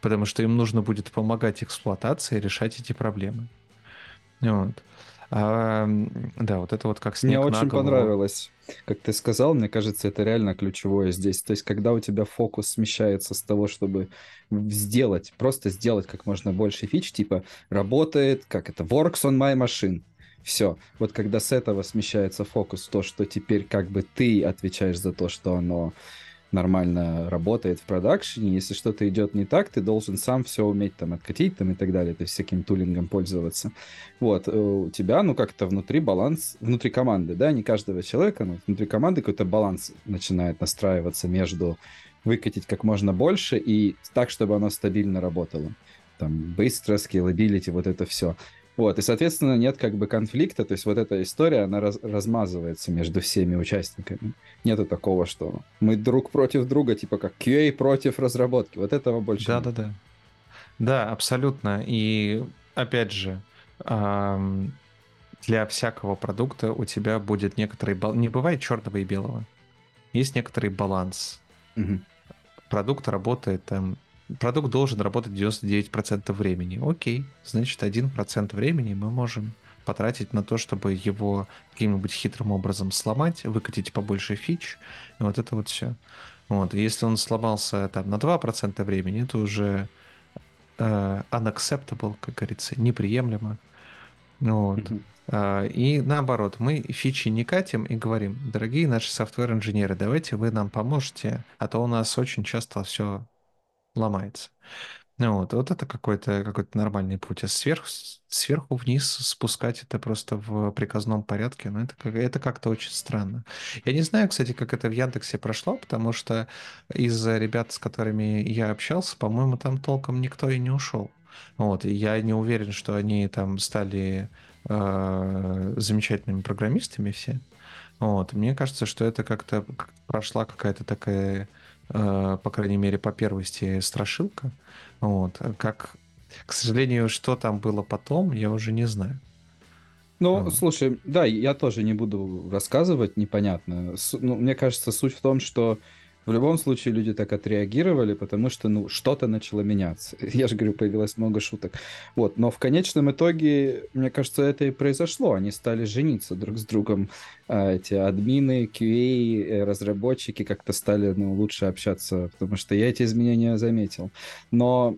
Потому что им нужно будет помогать эксплуатации решать эти проблемы. Вот. А, да, вот это вот как снег Мне очень голову. понравилось, как ты сказал. Мне кажется, это реально ключевое здесь. То есть, когда у тебя фокус смещается с того, чтобы сделать, просто сделать как можно больше фич, типа работает, как это, works on my machine. Все. Вот когда с этого смещается фокус, то, что теперь как бы ты отвечаешь за то, что оно нормально работает в продакшене. Если что-то идет не так, ты должен сам все уметь там откатить там и так далее, то есть всяким тулингом пользоваться. Вот, э, у тебя, ну, как-то внутри баланс, внутри команды, да, не каждого человека, но внутри команды какой-то баланс начинает настраиваться между выкатить как можно больше и так, чтобы оно стабильно работало. Там, быстро, scalability, вот это все. Вот, и, соответственно, нет как бы конфликта, то есть вот эта история, она раз, размазывается между всеми участниками. Нету такого, что мы друг против друга, типа как QA против разработки. Вот этого больше да, нет. Да, да, да. абсолютно. И, опять же, для всякого продукта у тебя будет некоторый... Бал... Не бывает черного и белого. есть некоторый баланс. Угу. Продукт работает там продукт должен работать 99% времени. Окей, значит, 1% времени мы можем потратить на то, чтобы его каким-нибудь хитрым образом сломать, выкатить побольше фич, и вот это вот все. Вот. Если он сломался там на 2% времени, это уже э, unacceptable, как говорится, неприемлемо. Вот. Mm-hmm. И наоборот, мы фичи не катим и говорим, дорогие наши софтвер-инженеры, давайте вы нам поможете, а то у нас очень часто все ломается. Ну вот, вот это какой-то какой нормальный путь. А сверху, сверху вниз спускать это просто в приказном порядке, ну это, как, это как-то очень странно. Я не знаю, кстати, как это в Яндексе прошло, потому что из ребят, с которыми я общался, по-моему, там толком никто и не ушел. Вот, и я не уверен, что они там стали э, замечательными программистами все. Вот, мне кажется, что это как-то прошла какая-то такая по крайней мере, по первости страшилка. Вот. Как, к сожалению, что там было потом, я уже не знаю. Ну, а. слушай, да, я тоже не буду рассказывать, непонятно. С, ну, мне кажется, суть в том, что в любом случае люди так отреагировали, потому что, ну, что-то начало меняться. Я же говорю, появилось много шуток. Вот, но в конечном итоге, мне кажется, это и произошло. Они стали жениться друг с другом. А, эти админы, QA, э, разработчики как-то стали, ну, лучше общаться, потому что я эти изменения заметил. Но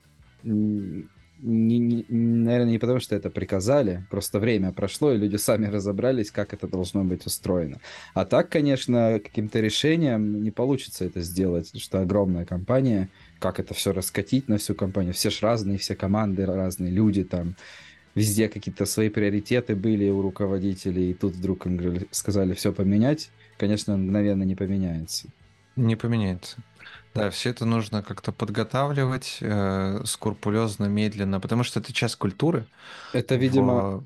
не, не, наверное, не потому, что это приказали, просто время прошло, и люди сами разобрались, как это должно быть устроено. А так, конечно, каким-то решением не получится это сделать, что огромная компания, как это все раскатить на всю компанию, все ж разные, все команды разные, люди там, везде какие-то свои приоритеты были у руководителей, и тут вдруг им сказали все поменять, конечно, мгновенно не поменяется. Не поменяется. Да, все это нужно как-то подготавливать э, скрупулезно, медленно, потому что это часть культуры. Это, видимо, в...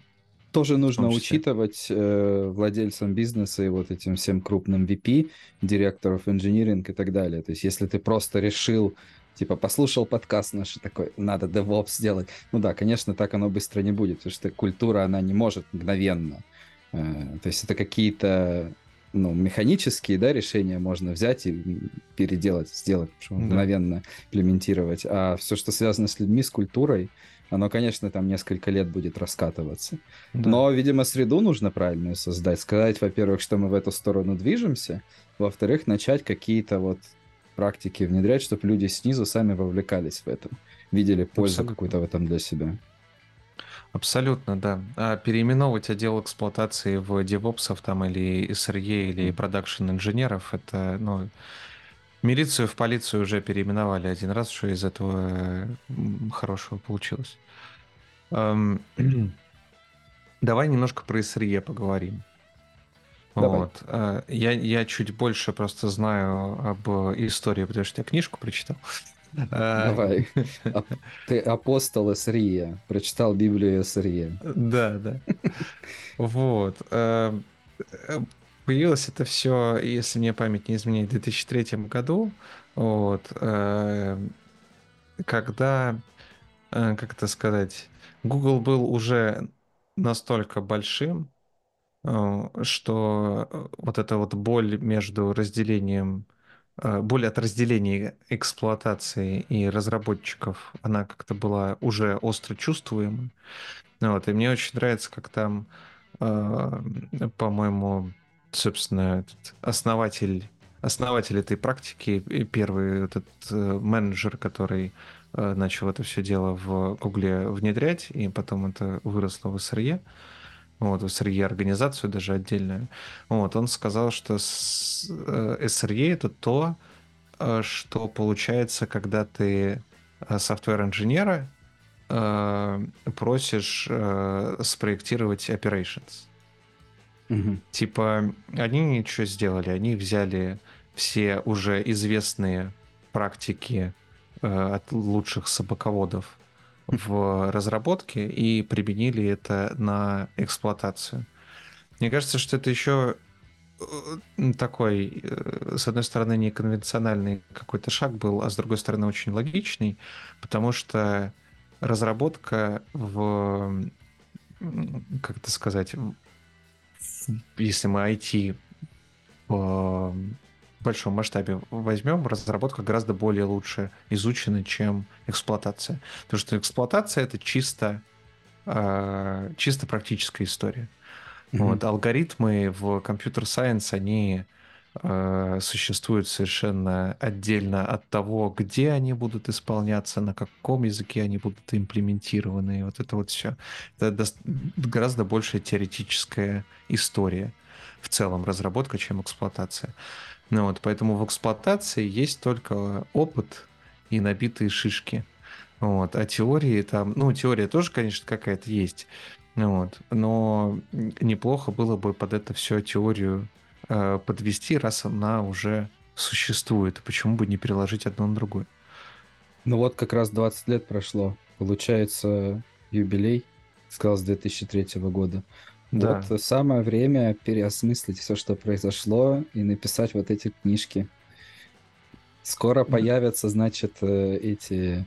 тоже нужно учитывать э, владельцам бизнеса и вот этим всем крупным VP, директоров инжиниринг и так далее. То есть, если ты просто решил типа послушал подкаст наш такой, надо DevOps сделать. Ну да, конечно, так оно быстро не будет, потому что культура, она не может мгновенно. Э, то есть это какие-то ну, механические, да, решения можно взять и переделать, сделать, да. мгновенно имплементировать. А все, что связано с людьми, с культурой, оно, конечно, там несколько лет будет раскатываться. Да. Но, видимо, среду нужно правильную создать. Сказать, во-первых, что мы в эту сторону движемся, во-вторых, начать какие-то вот практики внедрять, чтобы люди снизу сами вовлекались в этом, видели пользу какую-то в этом для себя. Абсолютно, да. А переименовывать отдел эксплуатации в девопсов там или SRE или продакшн инженеров, это, ну, милицию в полицию уже переименовали один раз, что из этого хорошего получилось. Давай немножко про SRE поговорим. Давай. Вот. Э, я, я чуть больше просто знаю об истории, потому что я книжку прочитал. А, Давай. Ты апостол Эсрия. Прочитал Библию Эсрия. Да, да. Вот. Э, появилось это все, если мне память не изменяет, в 2003 году. Вот. Э, когда, э, как это сказать, Google был уже настолько большим, что вот эта вот боль между разделением Э, боль от разделения эксплуатации и разработчиков, она как-то была уже остро чувствуема. Вот, и мне очень нравится, как там, э, по-моему, собственно, основатель, основатель этой практики, первый этот э, менеджер, который начал это все дело в Гугле внедрять, и потом это выросло в SRE, вот, SRE организацию даже отдельную, вот, он сказал, что SRE это то, э, что получается, когда ты э, софтвер-инженера э, просишь спроектировать operations. Угу. Типа, они ничего сделали, они взяли все уже известные практики от лучших собаководов в разработке и применили это на эксплуатацию. Мне кажется, что это еще э, такой, э, с одной стороны, неконвенциональный какой-то шаг был, а с другой стороны, очень логичный, потому что разработка в, как это сказать, если мы IT большом масштабе возьмем, разработка гораздо более лучше изучена, чем эксплуатация. Потому что эксплуатация это чисто, э, чисто практическая история. Mm-hmm. Вот, алгоритмы в компьютер сайенс, они э, существуют совершенно отдельно от того, где они будут исполняться, на каком языке они будут имплементированы. И вот это вот все. Это гораздо больше теоретическая история в целом разработка, чем эксплуатация. Ну вот, поэтому в эксплуатации есть только опыт и набитые шишки. Вот. А теории там, ну, теория тоже, конечно, какая-то есть. Вот. Но неплохо было бы под это все теорию э, подвести, раз она уже существует. Почему бы не переложить одно на другое? Ну вот как раз 20 лет прошло. Получается юбилей, сказал, с 2003 года. Да. Вот самое время переосмыслить все, что произошло, и написать вот эти книжки. Скоро да. появятся, значит, э, эти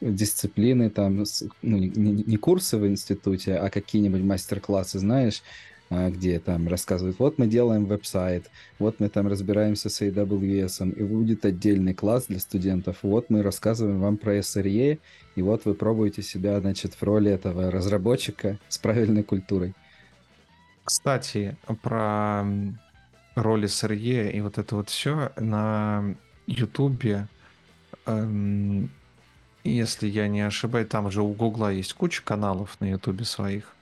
дисциплины, там, ну, не, не курсы в институте, а какие-нибудь мастер-классы, знаешь, а, где там рассказывают, вот мы делаем веб-сайт, вот мы там разбираемся с AWS, и будет отдельный класс для студентов, вот мы рассказываем вам про SRE, и вот вы пробуете себя, значит, в роли этого разработчика с правильной культурой. Кстати, про роли SRE и вот это вот все на Ютубе, эм, если я не ошибаюсь, там же у Гугла есть куча каналов на Ютубе своих.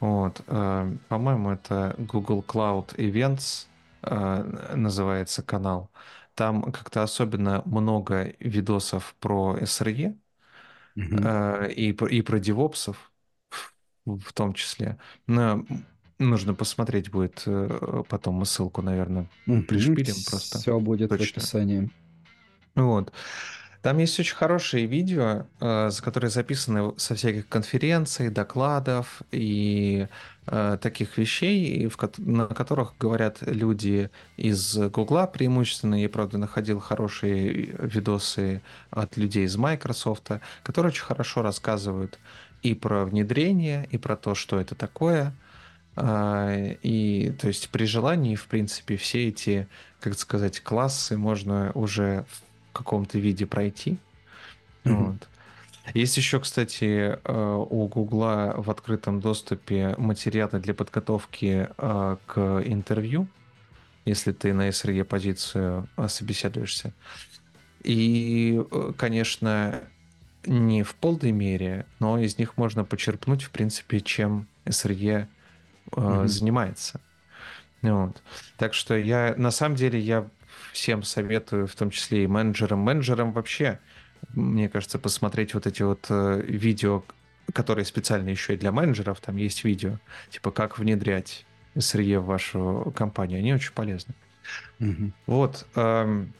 Вот, э, по-моему, это Google Cloud Events э, называется канал. Там как-то особенно много видосов про SRE mm-hmm. э, и, и про девопсов в том числе. Но Нужно посмотреть будет э, потом мы ссылку, наверное, угу. пришпилим просто. Все будет Точно. в описании. Вот. Там есть очень хорошие видео, э, за которые записаны со всяких конференций, докладов и э, таких вещей, на которых говорят люди из Гугла преимущественно. Я, правда, находил хорошие видосы от людей из Microsoft, которые очень хорошо рассказывают и про внедрение, и про то, что это такое – и то есть при желании, в принципе, все эти, как сказать, классы можно уже в каком-то виде пройти. Mm-hmm. Вот. Есть еще, кстати, э, у Гугла в открытом доступе материалы для подготовки э, к интервью, если ты на SRE позицию э, собеседуешься. И, конечно, не в полной мере, но из них можно почерпнуть, в принципе, чем SRE mm-hmm. занимается. Вот. Так что я, на самом деле, я всем советую, в том числе и менеджерам, менеджерам вообще, мне кажется, посмотреть вот эти вот э, видео, которые специально еще и для менеджеров, там есть видео, типа как внедрять SRE в вашу компанию, они очень полезны. Mm-hmm. Вот. Эм,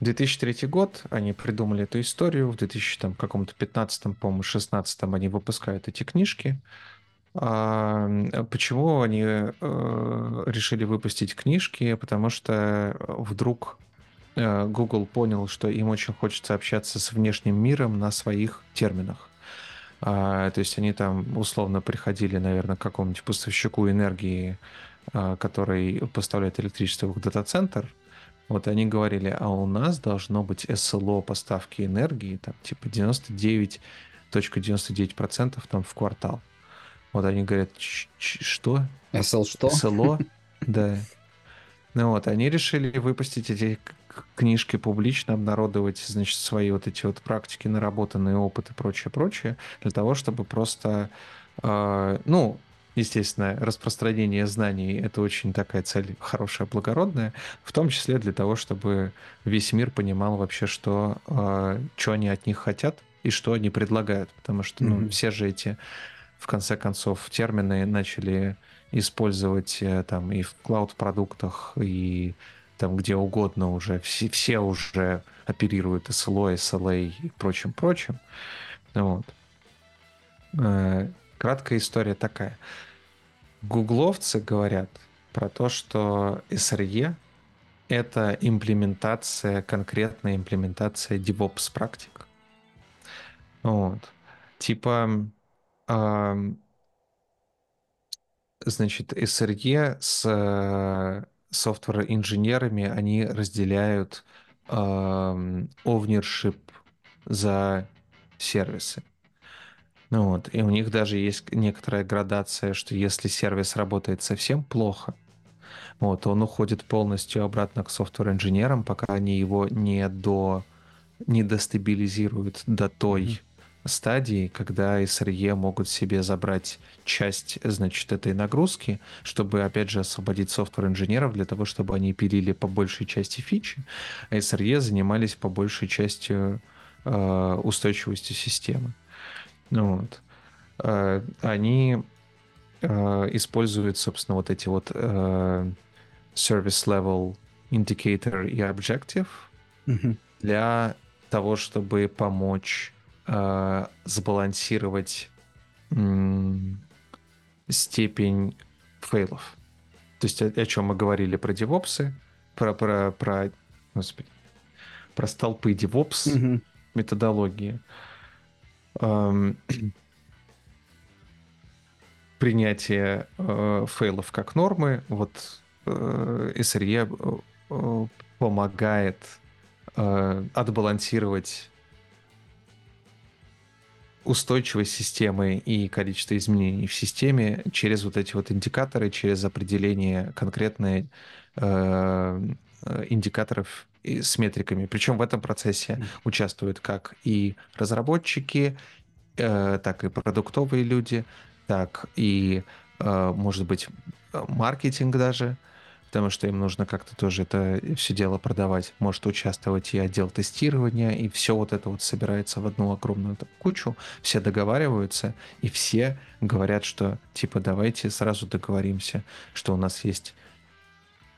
2003 год они придумали эту историю, в 2000 там, каком-то 15 по-моему, 16 они выпускают эти книжки, почему они э, решили выпустить книжки? Потому что вдруг э, Google понял, что им очень хочется общаться с внешним миром на своих терминах. А, то есть они там условно приходили, наверное, к какому-нибудь поставщику энергии, а, который поставляет электричество в дата-центр. Вот они говорили, а у нас должно быть СЛО поставки энергии, там типа 99.99% там в квартал. Вот они говорят, что? СЛ что? СЛО? Да. Ну вот, они решили выпустить эти книжки публично, обнародовать, значит, свои вот эти вот практики, наработанные опыт и прочее, прочее, для того, чтобы просто, э, ну, естественно, распространение знаний — это очень такая цель хорошая, благородная, в том числе для того, чтобы весь мир понимал вообще, что, э, что они от них хотят и что они предлагают, потому что, ну, mm-hmm. все же эти в конце концов термины начали использовать э, там и в клауд-продуктах, и там где угодно уже. Все, все уже оперируют SLO, SLA и прочим-прочим. Вот. Э, краткая история такая. Гугловцы говорят про то, что SRE — это имплементация, конкретная имплементация DevOps практик. Вот. Типа значит, SRE с софтвер-инженерами они разделяют э, ownership за сервисы. Ну вот, и у них даже есть некоторая градация, что если сервис работает совсем плохо, вот, он уходит полностью обратно к софтвер-инженерам, пока они его не до не достабилизируют до той стадии, когда SRE могут себе забрать часть, значит, этой нагрузки, чтобы, опять же, освободить софтвер-инженеров для того, чтобы они пилили по большей части фичи, а SRE занимались по большей части э, устойчивостью системы. Ну, вот. Э, они э, используют, собственно, вот эти вот э, service level indicator и objective mm-hmm. для того, чтобы помочь э, сбалансировать степень фейлов. То есть о, о чем мы говорили про девопсы, про, про, про, господи, про столпы девопс mm-hmm. методологии. Эм, принятие э, фейлов как нормы, вот э, SRE э, помогает э, отбалансировать устойчивость системы и количество изменений в системе через вот эти вот индикаторы, через определение конкретных э, индикаторов с метриками. Причем в этом процессе участвуют как и разработчики, э, так и продуктовые люди, так и, э, может быть, маркетинг даже потому что им нужно как-то тоже это все дело продавать. Может участвовать и отдел тестирования, и все вот это вот собирается в одну огромную кучу, все договариваются, и все говорят, что типа давайте сразу договоримся, что у нас есть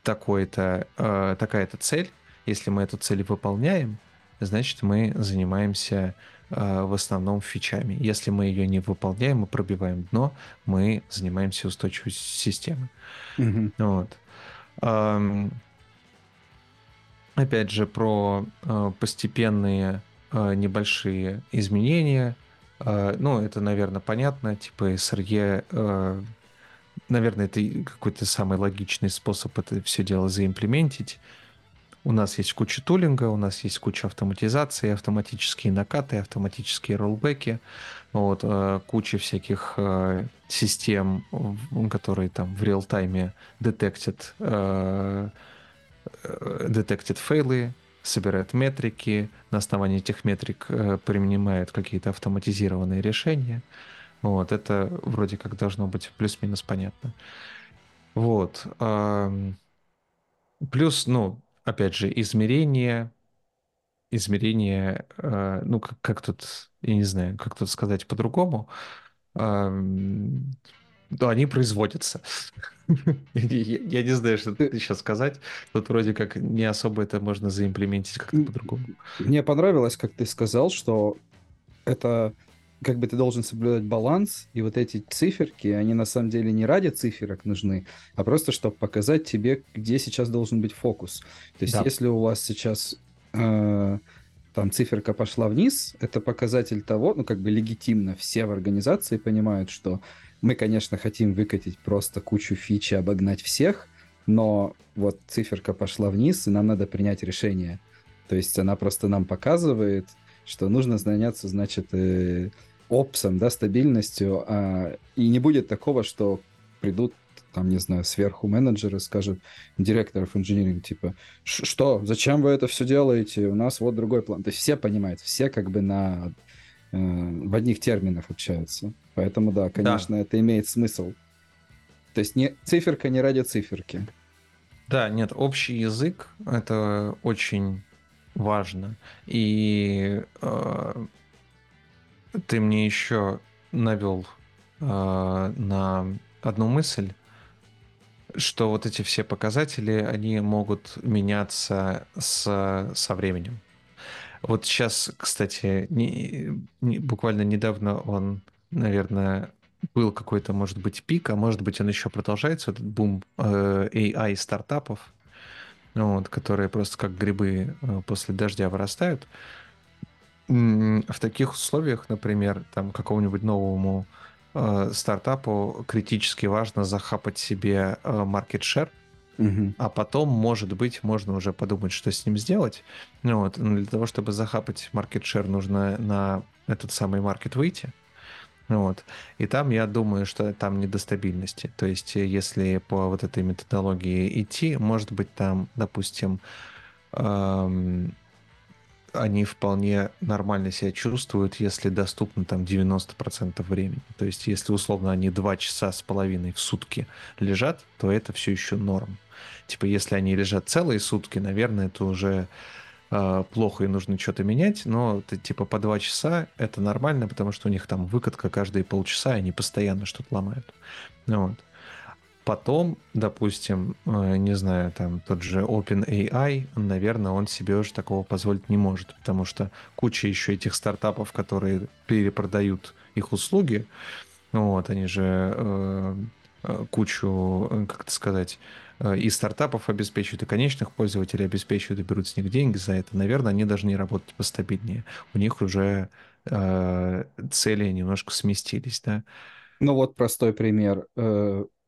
такой-то, э, такая-то цель, если мы эту цель выполняем, значит мы занимаемся э, в основном фичами. Если мы ее не выполняем, мы пробиваем дно, мы занимаемся устойчивостью системы. Mm-hmm. Вот. Опять же, про э, постепенные э, небольшие изменения. Э, ну, это, наверное, понятно. Типа SRE, наверное, это какой-то самый логичный способ это все дело заимплементить. У нас есть куча тулинга, у нас есть куча автоматизации, автоматические накаты, автоматические роллбеки, вот, э, куча всяких э, систем, которые там в реал-тайме детектят, э, детектят фейлы, собирают метрики, на основании этих метрик принимают какие-то автоматизированные решения. Вот, это вроде как должно быть плюс-минус понятно. Вот. Плюс, ну, опять же, измерение, измерение, э, ну, как, как тут, я не знаю, как тут сказать по-другому, э, ну, они производятся. я, не знаю, что ты сейчас сказать. Тут вроде как не особо это можно заимплементить как-то по-другому. Мне понравилось, как ты сказал, что это как бы ты должен соблюдать баланс, и вот эти циферки, они на самом деле не ради циферок нужны, а просто чтобы показать тебе, где сейчас должен быть фокус. То есть, да. если у вас сейчас э, там циферка пошла вниз, это показатель того, ну как бы легитимно все в организации понимают, что мы, конечно, хотим выкатить просто кучу фич и обогнать всех, но вот циферка пошла вниз, и нам надо принять решение. То есть она просто нам показывает, что нужно заняться, значит, э, опсом, да, стабильностью, а, и не будет такого, что придут там, не знаю, сверху менеджеры скажут директоров инжиниринг, типа, что, зачем вы это все делаете, у нас вот другой план. То есть все понимают, все как бы на, э, в одних терминах общаются. Поэтому, да, конечно, да. это имеет смысл. То есть не, циферка не ради циферки. Да, нет, общий язык — это очень важно. И э, ты мне еще навел э, на одну мысль, что вот эти все показатели, они могут меняться с, со временем. Вот сейчас, кстати, не, не, буквально недавно он, наверное, был какой-то, может быть, пик, а может быть, он еще продолжается, этот бум э, AI стартапов, вот, которые просто как грибы э, после дождя вырастают. В таких условиях, например, там какому-нибудь новому э, стартапу критически важно захапать себе э, market share, Мгм. а потом, может быть, можно уже подумать, что с ним сделать. Ну вот, но для того, чтобы захапать market share, нужно на этот самый маркет выйти. Ну Вот. И там я думаю, что там не до стабильности. То есть, э, если по вот этой методологии идти, может быть, там, допустим, ам, они вполне нормально себя чувствуют, если доступно там 90% времени. То есть, если условно они 2 часа с половиной в сутки лежат, то это все еще норм. Типа, если они лежат целые сутки, наверное, это уже э, плохо и нужно что-то менять, но это, типа по 2 часа это нормально, потому что у них там выкатка каждые полчаса, и они постоянно что-то ломают. Вот. Потом, допустим, э, не знаю, там тот же OpenAI, наверное, он себе уже такого позволить не может, потому что куча еще этих стартапов, которые перепродают их услуги, вот, они же э, э, кучу, как это сказать, и стартапов обеспечивают, и конечных пользователей обеспечивают, и берут с них деньги за это. Наверное, они должны работать постабильнее. У них уже цели немножко сместились, да. Ну вот простой пример.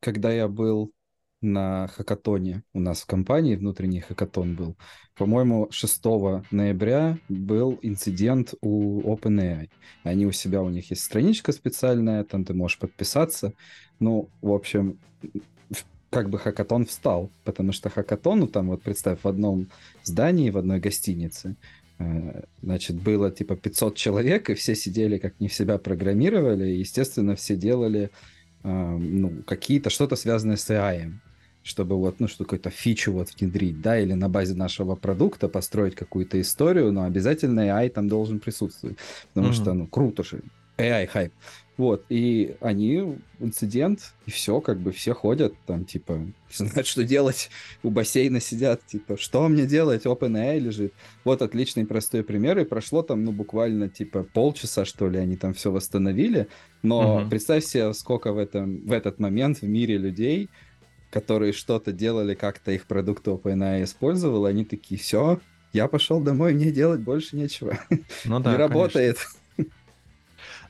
Когда я был на хакатоне, у нас в компании внутренний хакатон был, по-моему, 6 ноября был инцидент у OpenAI. Они у себя, у них есть страничка специальная, там ты можешь подписаться. Ну, в общем, как бы хакатон встал, потому что хакатон, ну там вот представь, в одном здании, в одной гостинице, э, значит, было типа 500 человек, и все сидели как не в себя программировали, и, естественно, все делали ну, какие-то, что-то связанное с AI, чтобы вот, ну, что какую-то фичу вот внедрить, да, или на базе нашего продукта построить какую-то историю, но обязательно AI там должен присутствовать, потому Мгм. что, ну, круто же, AI хайп. Вот, и они, инцидент, и все, как бы все ходят, там, типа, знают, что делать, у бассейна сидят, типа, что мне делать, OpenAI лежит. Вот отличный простой пример, и прошло там, ну, буквально, типа, полчаса, что ли, они там все восстановили, но Мгм. представь себе, сколько в, этом, в этот момент в мире людей, которые что-то делали, как-то их продукт OpenAI использовал, они такие, все, я пошел домой, мне делать больше нечего. Ну да, Не конечно.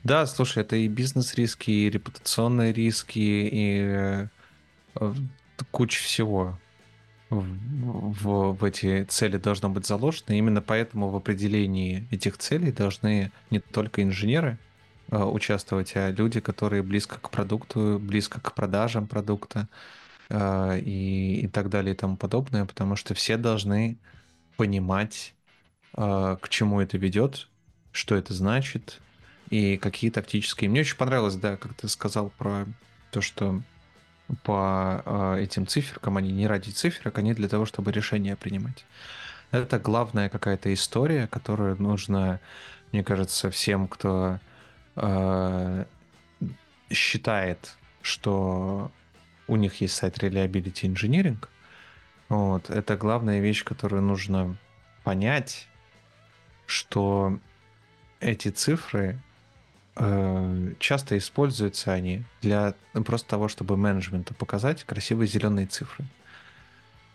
Да, слушай, это и бизнес-риски, и репутационные риски, и э, куча всего в, в- в эти цели должно быть заложено. Именно поэтому в определении этих целей должны не только инженеры э, участвовать, а люди, которые близко к продукту, близко к продажам продукта э, и, и так далее и тому подобное, потому что все должны понимать, э, к чему это ведет, что это значит и какие тактические. Мне очень понравилось, да, как ты сказал про то, что по э, этим циферкам они не ради циферок, они для того, чтобы решения принимать. Это главная какая-то история, которую нужно, мне кажется, всем, кто э, считает, что у них есть сайт Reliability Engineering, вот, это главная вещь, которую нужно понять, что эти цифры часто используются они для ну, просто того, чтобы менеджменту показать красивые зеленые цифры.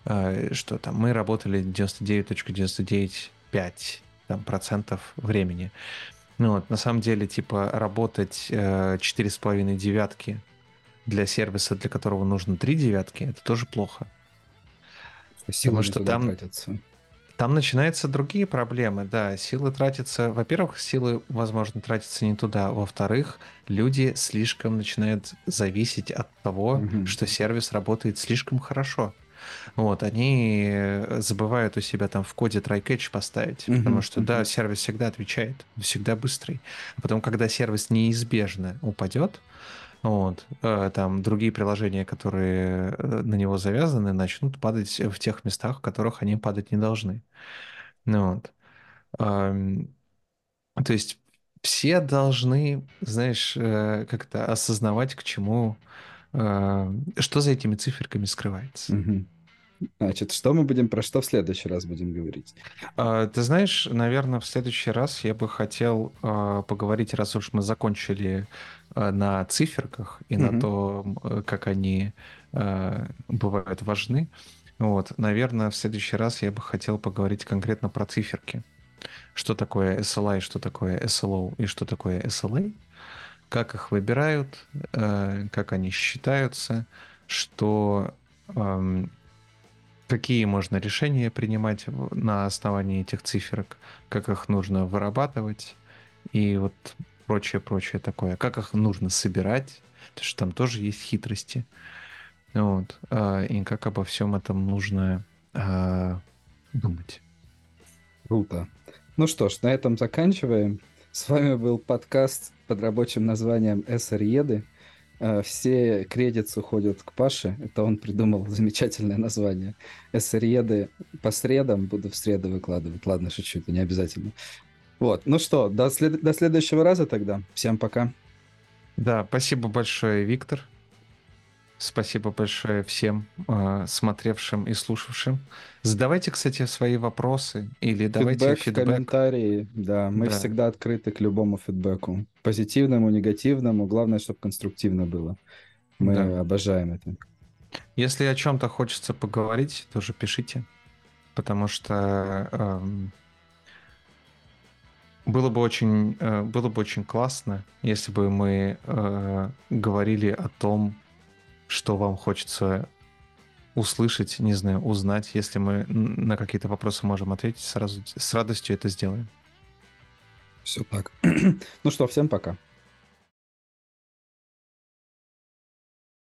Э, что там мы работали 99.995 там, процентов времени. Ну вот, на самом деле, типа, работать э, 4,5 девятки для сервиса, для которого нужно 3 девятки, это тоже плохо. Силы что туда там- тратятся. Там начинаются другие проблемы, да. Силы тратятся... Во-первых, силы, возможно, тратятся не туда. Во-вторых, люди слишком начинают зависеть от того, Мгм. что сервис работает слишком хорошо. Вот, они э, забывают у себя там в коде try catch поставить, Мгм, потому что, да, сервис всегда отвечает, всегда быстрый. А потом, когда сервис неизбежно упадет, вот, э, там другие приложения, которые э, на него завязаны, начнут падать в тех местах, в которых они падать не должны. Вот. То есть все должны, знаешь, э, как-то осознавать, к чему, что за этими циферками скрывается. Мгм. Значит, что мы будем, про что в следующий раз будем говорить? А, Ты знаешь, наверное, в следующий раз я бы хотел а, поговорить, раз уж мы закончили а, на циферках и на Мгм. том, э, как они бывают важны. Вот, наверное, в следующий раз я бы хотел поговорить конкретно про циферки. Что такое SLI, что такое SLO и что такое SLA, как их выбирают, э, как они считаются, что какие можно решения принимать на основании этих циферок, как их нужно вырабатывать и вот прочее-прочее такое, как их нужно собирать, потому что там тоже есть хитрости. Вот. А, и как обо всем этом нужно а, думать. Круто. Ну что ж, на этом заканчиваем. С вами был подкаст под рабочим названием «СРЕды». А, все кредиты уходят к Паше. Это он придумал замечательное название. СРЕды по средам. Буду в среду выкладывать. Ладно, шучу, это не обязательно. Вот, ну что, до, след... до следующего раза тогда. Всем пока. Да, спасибо большое, Виктор. Спасибо большое всем э, смотревшим и слушавшим. Задавайте, кстати, свои вопросы или давайте фидбэк, фидбэк. комментарии. Да, мы да. всегда открыты к любому фидбэку. Позитивному, негативному. Главное, чтобы конструктивно было. Мы да. обожаем это. Если о чем-то хочется поговорить, тоже пишите. Потому что э, было бы очень, э, было бы очень классно, если бы мы э, говорили о том, что вам хочется услышать, не знаю, узнать. Если мы на какие-то вопросы можем ответить, сразу с радостью это сделаем. Все так. ну что, всем пока.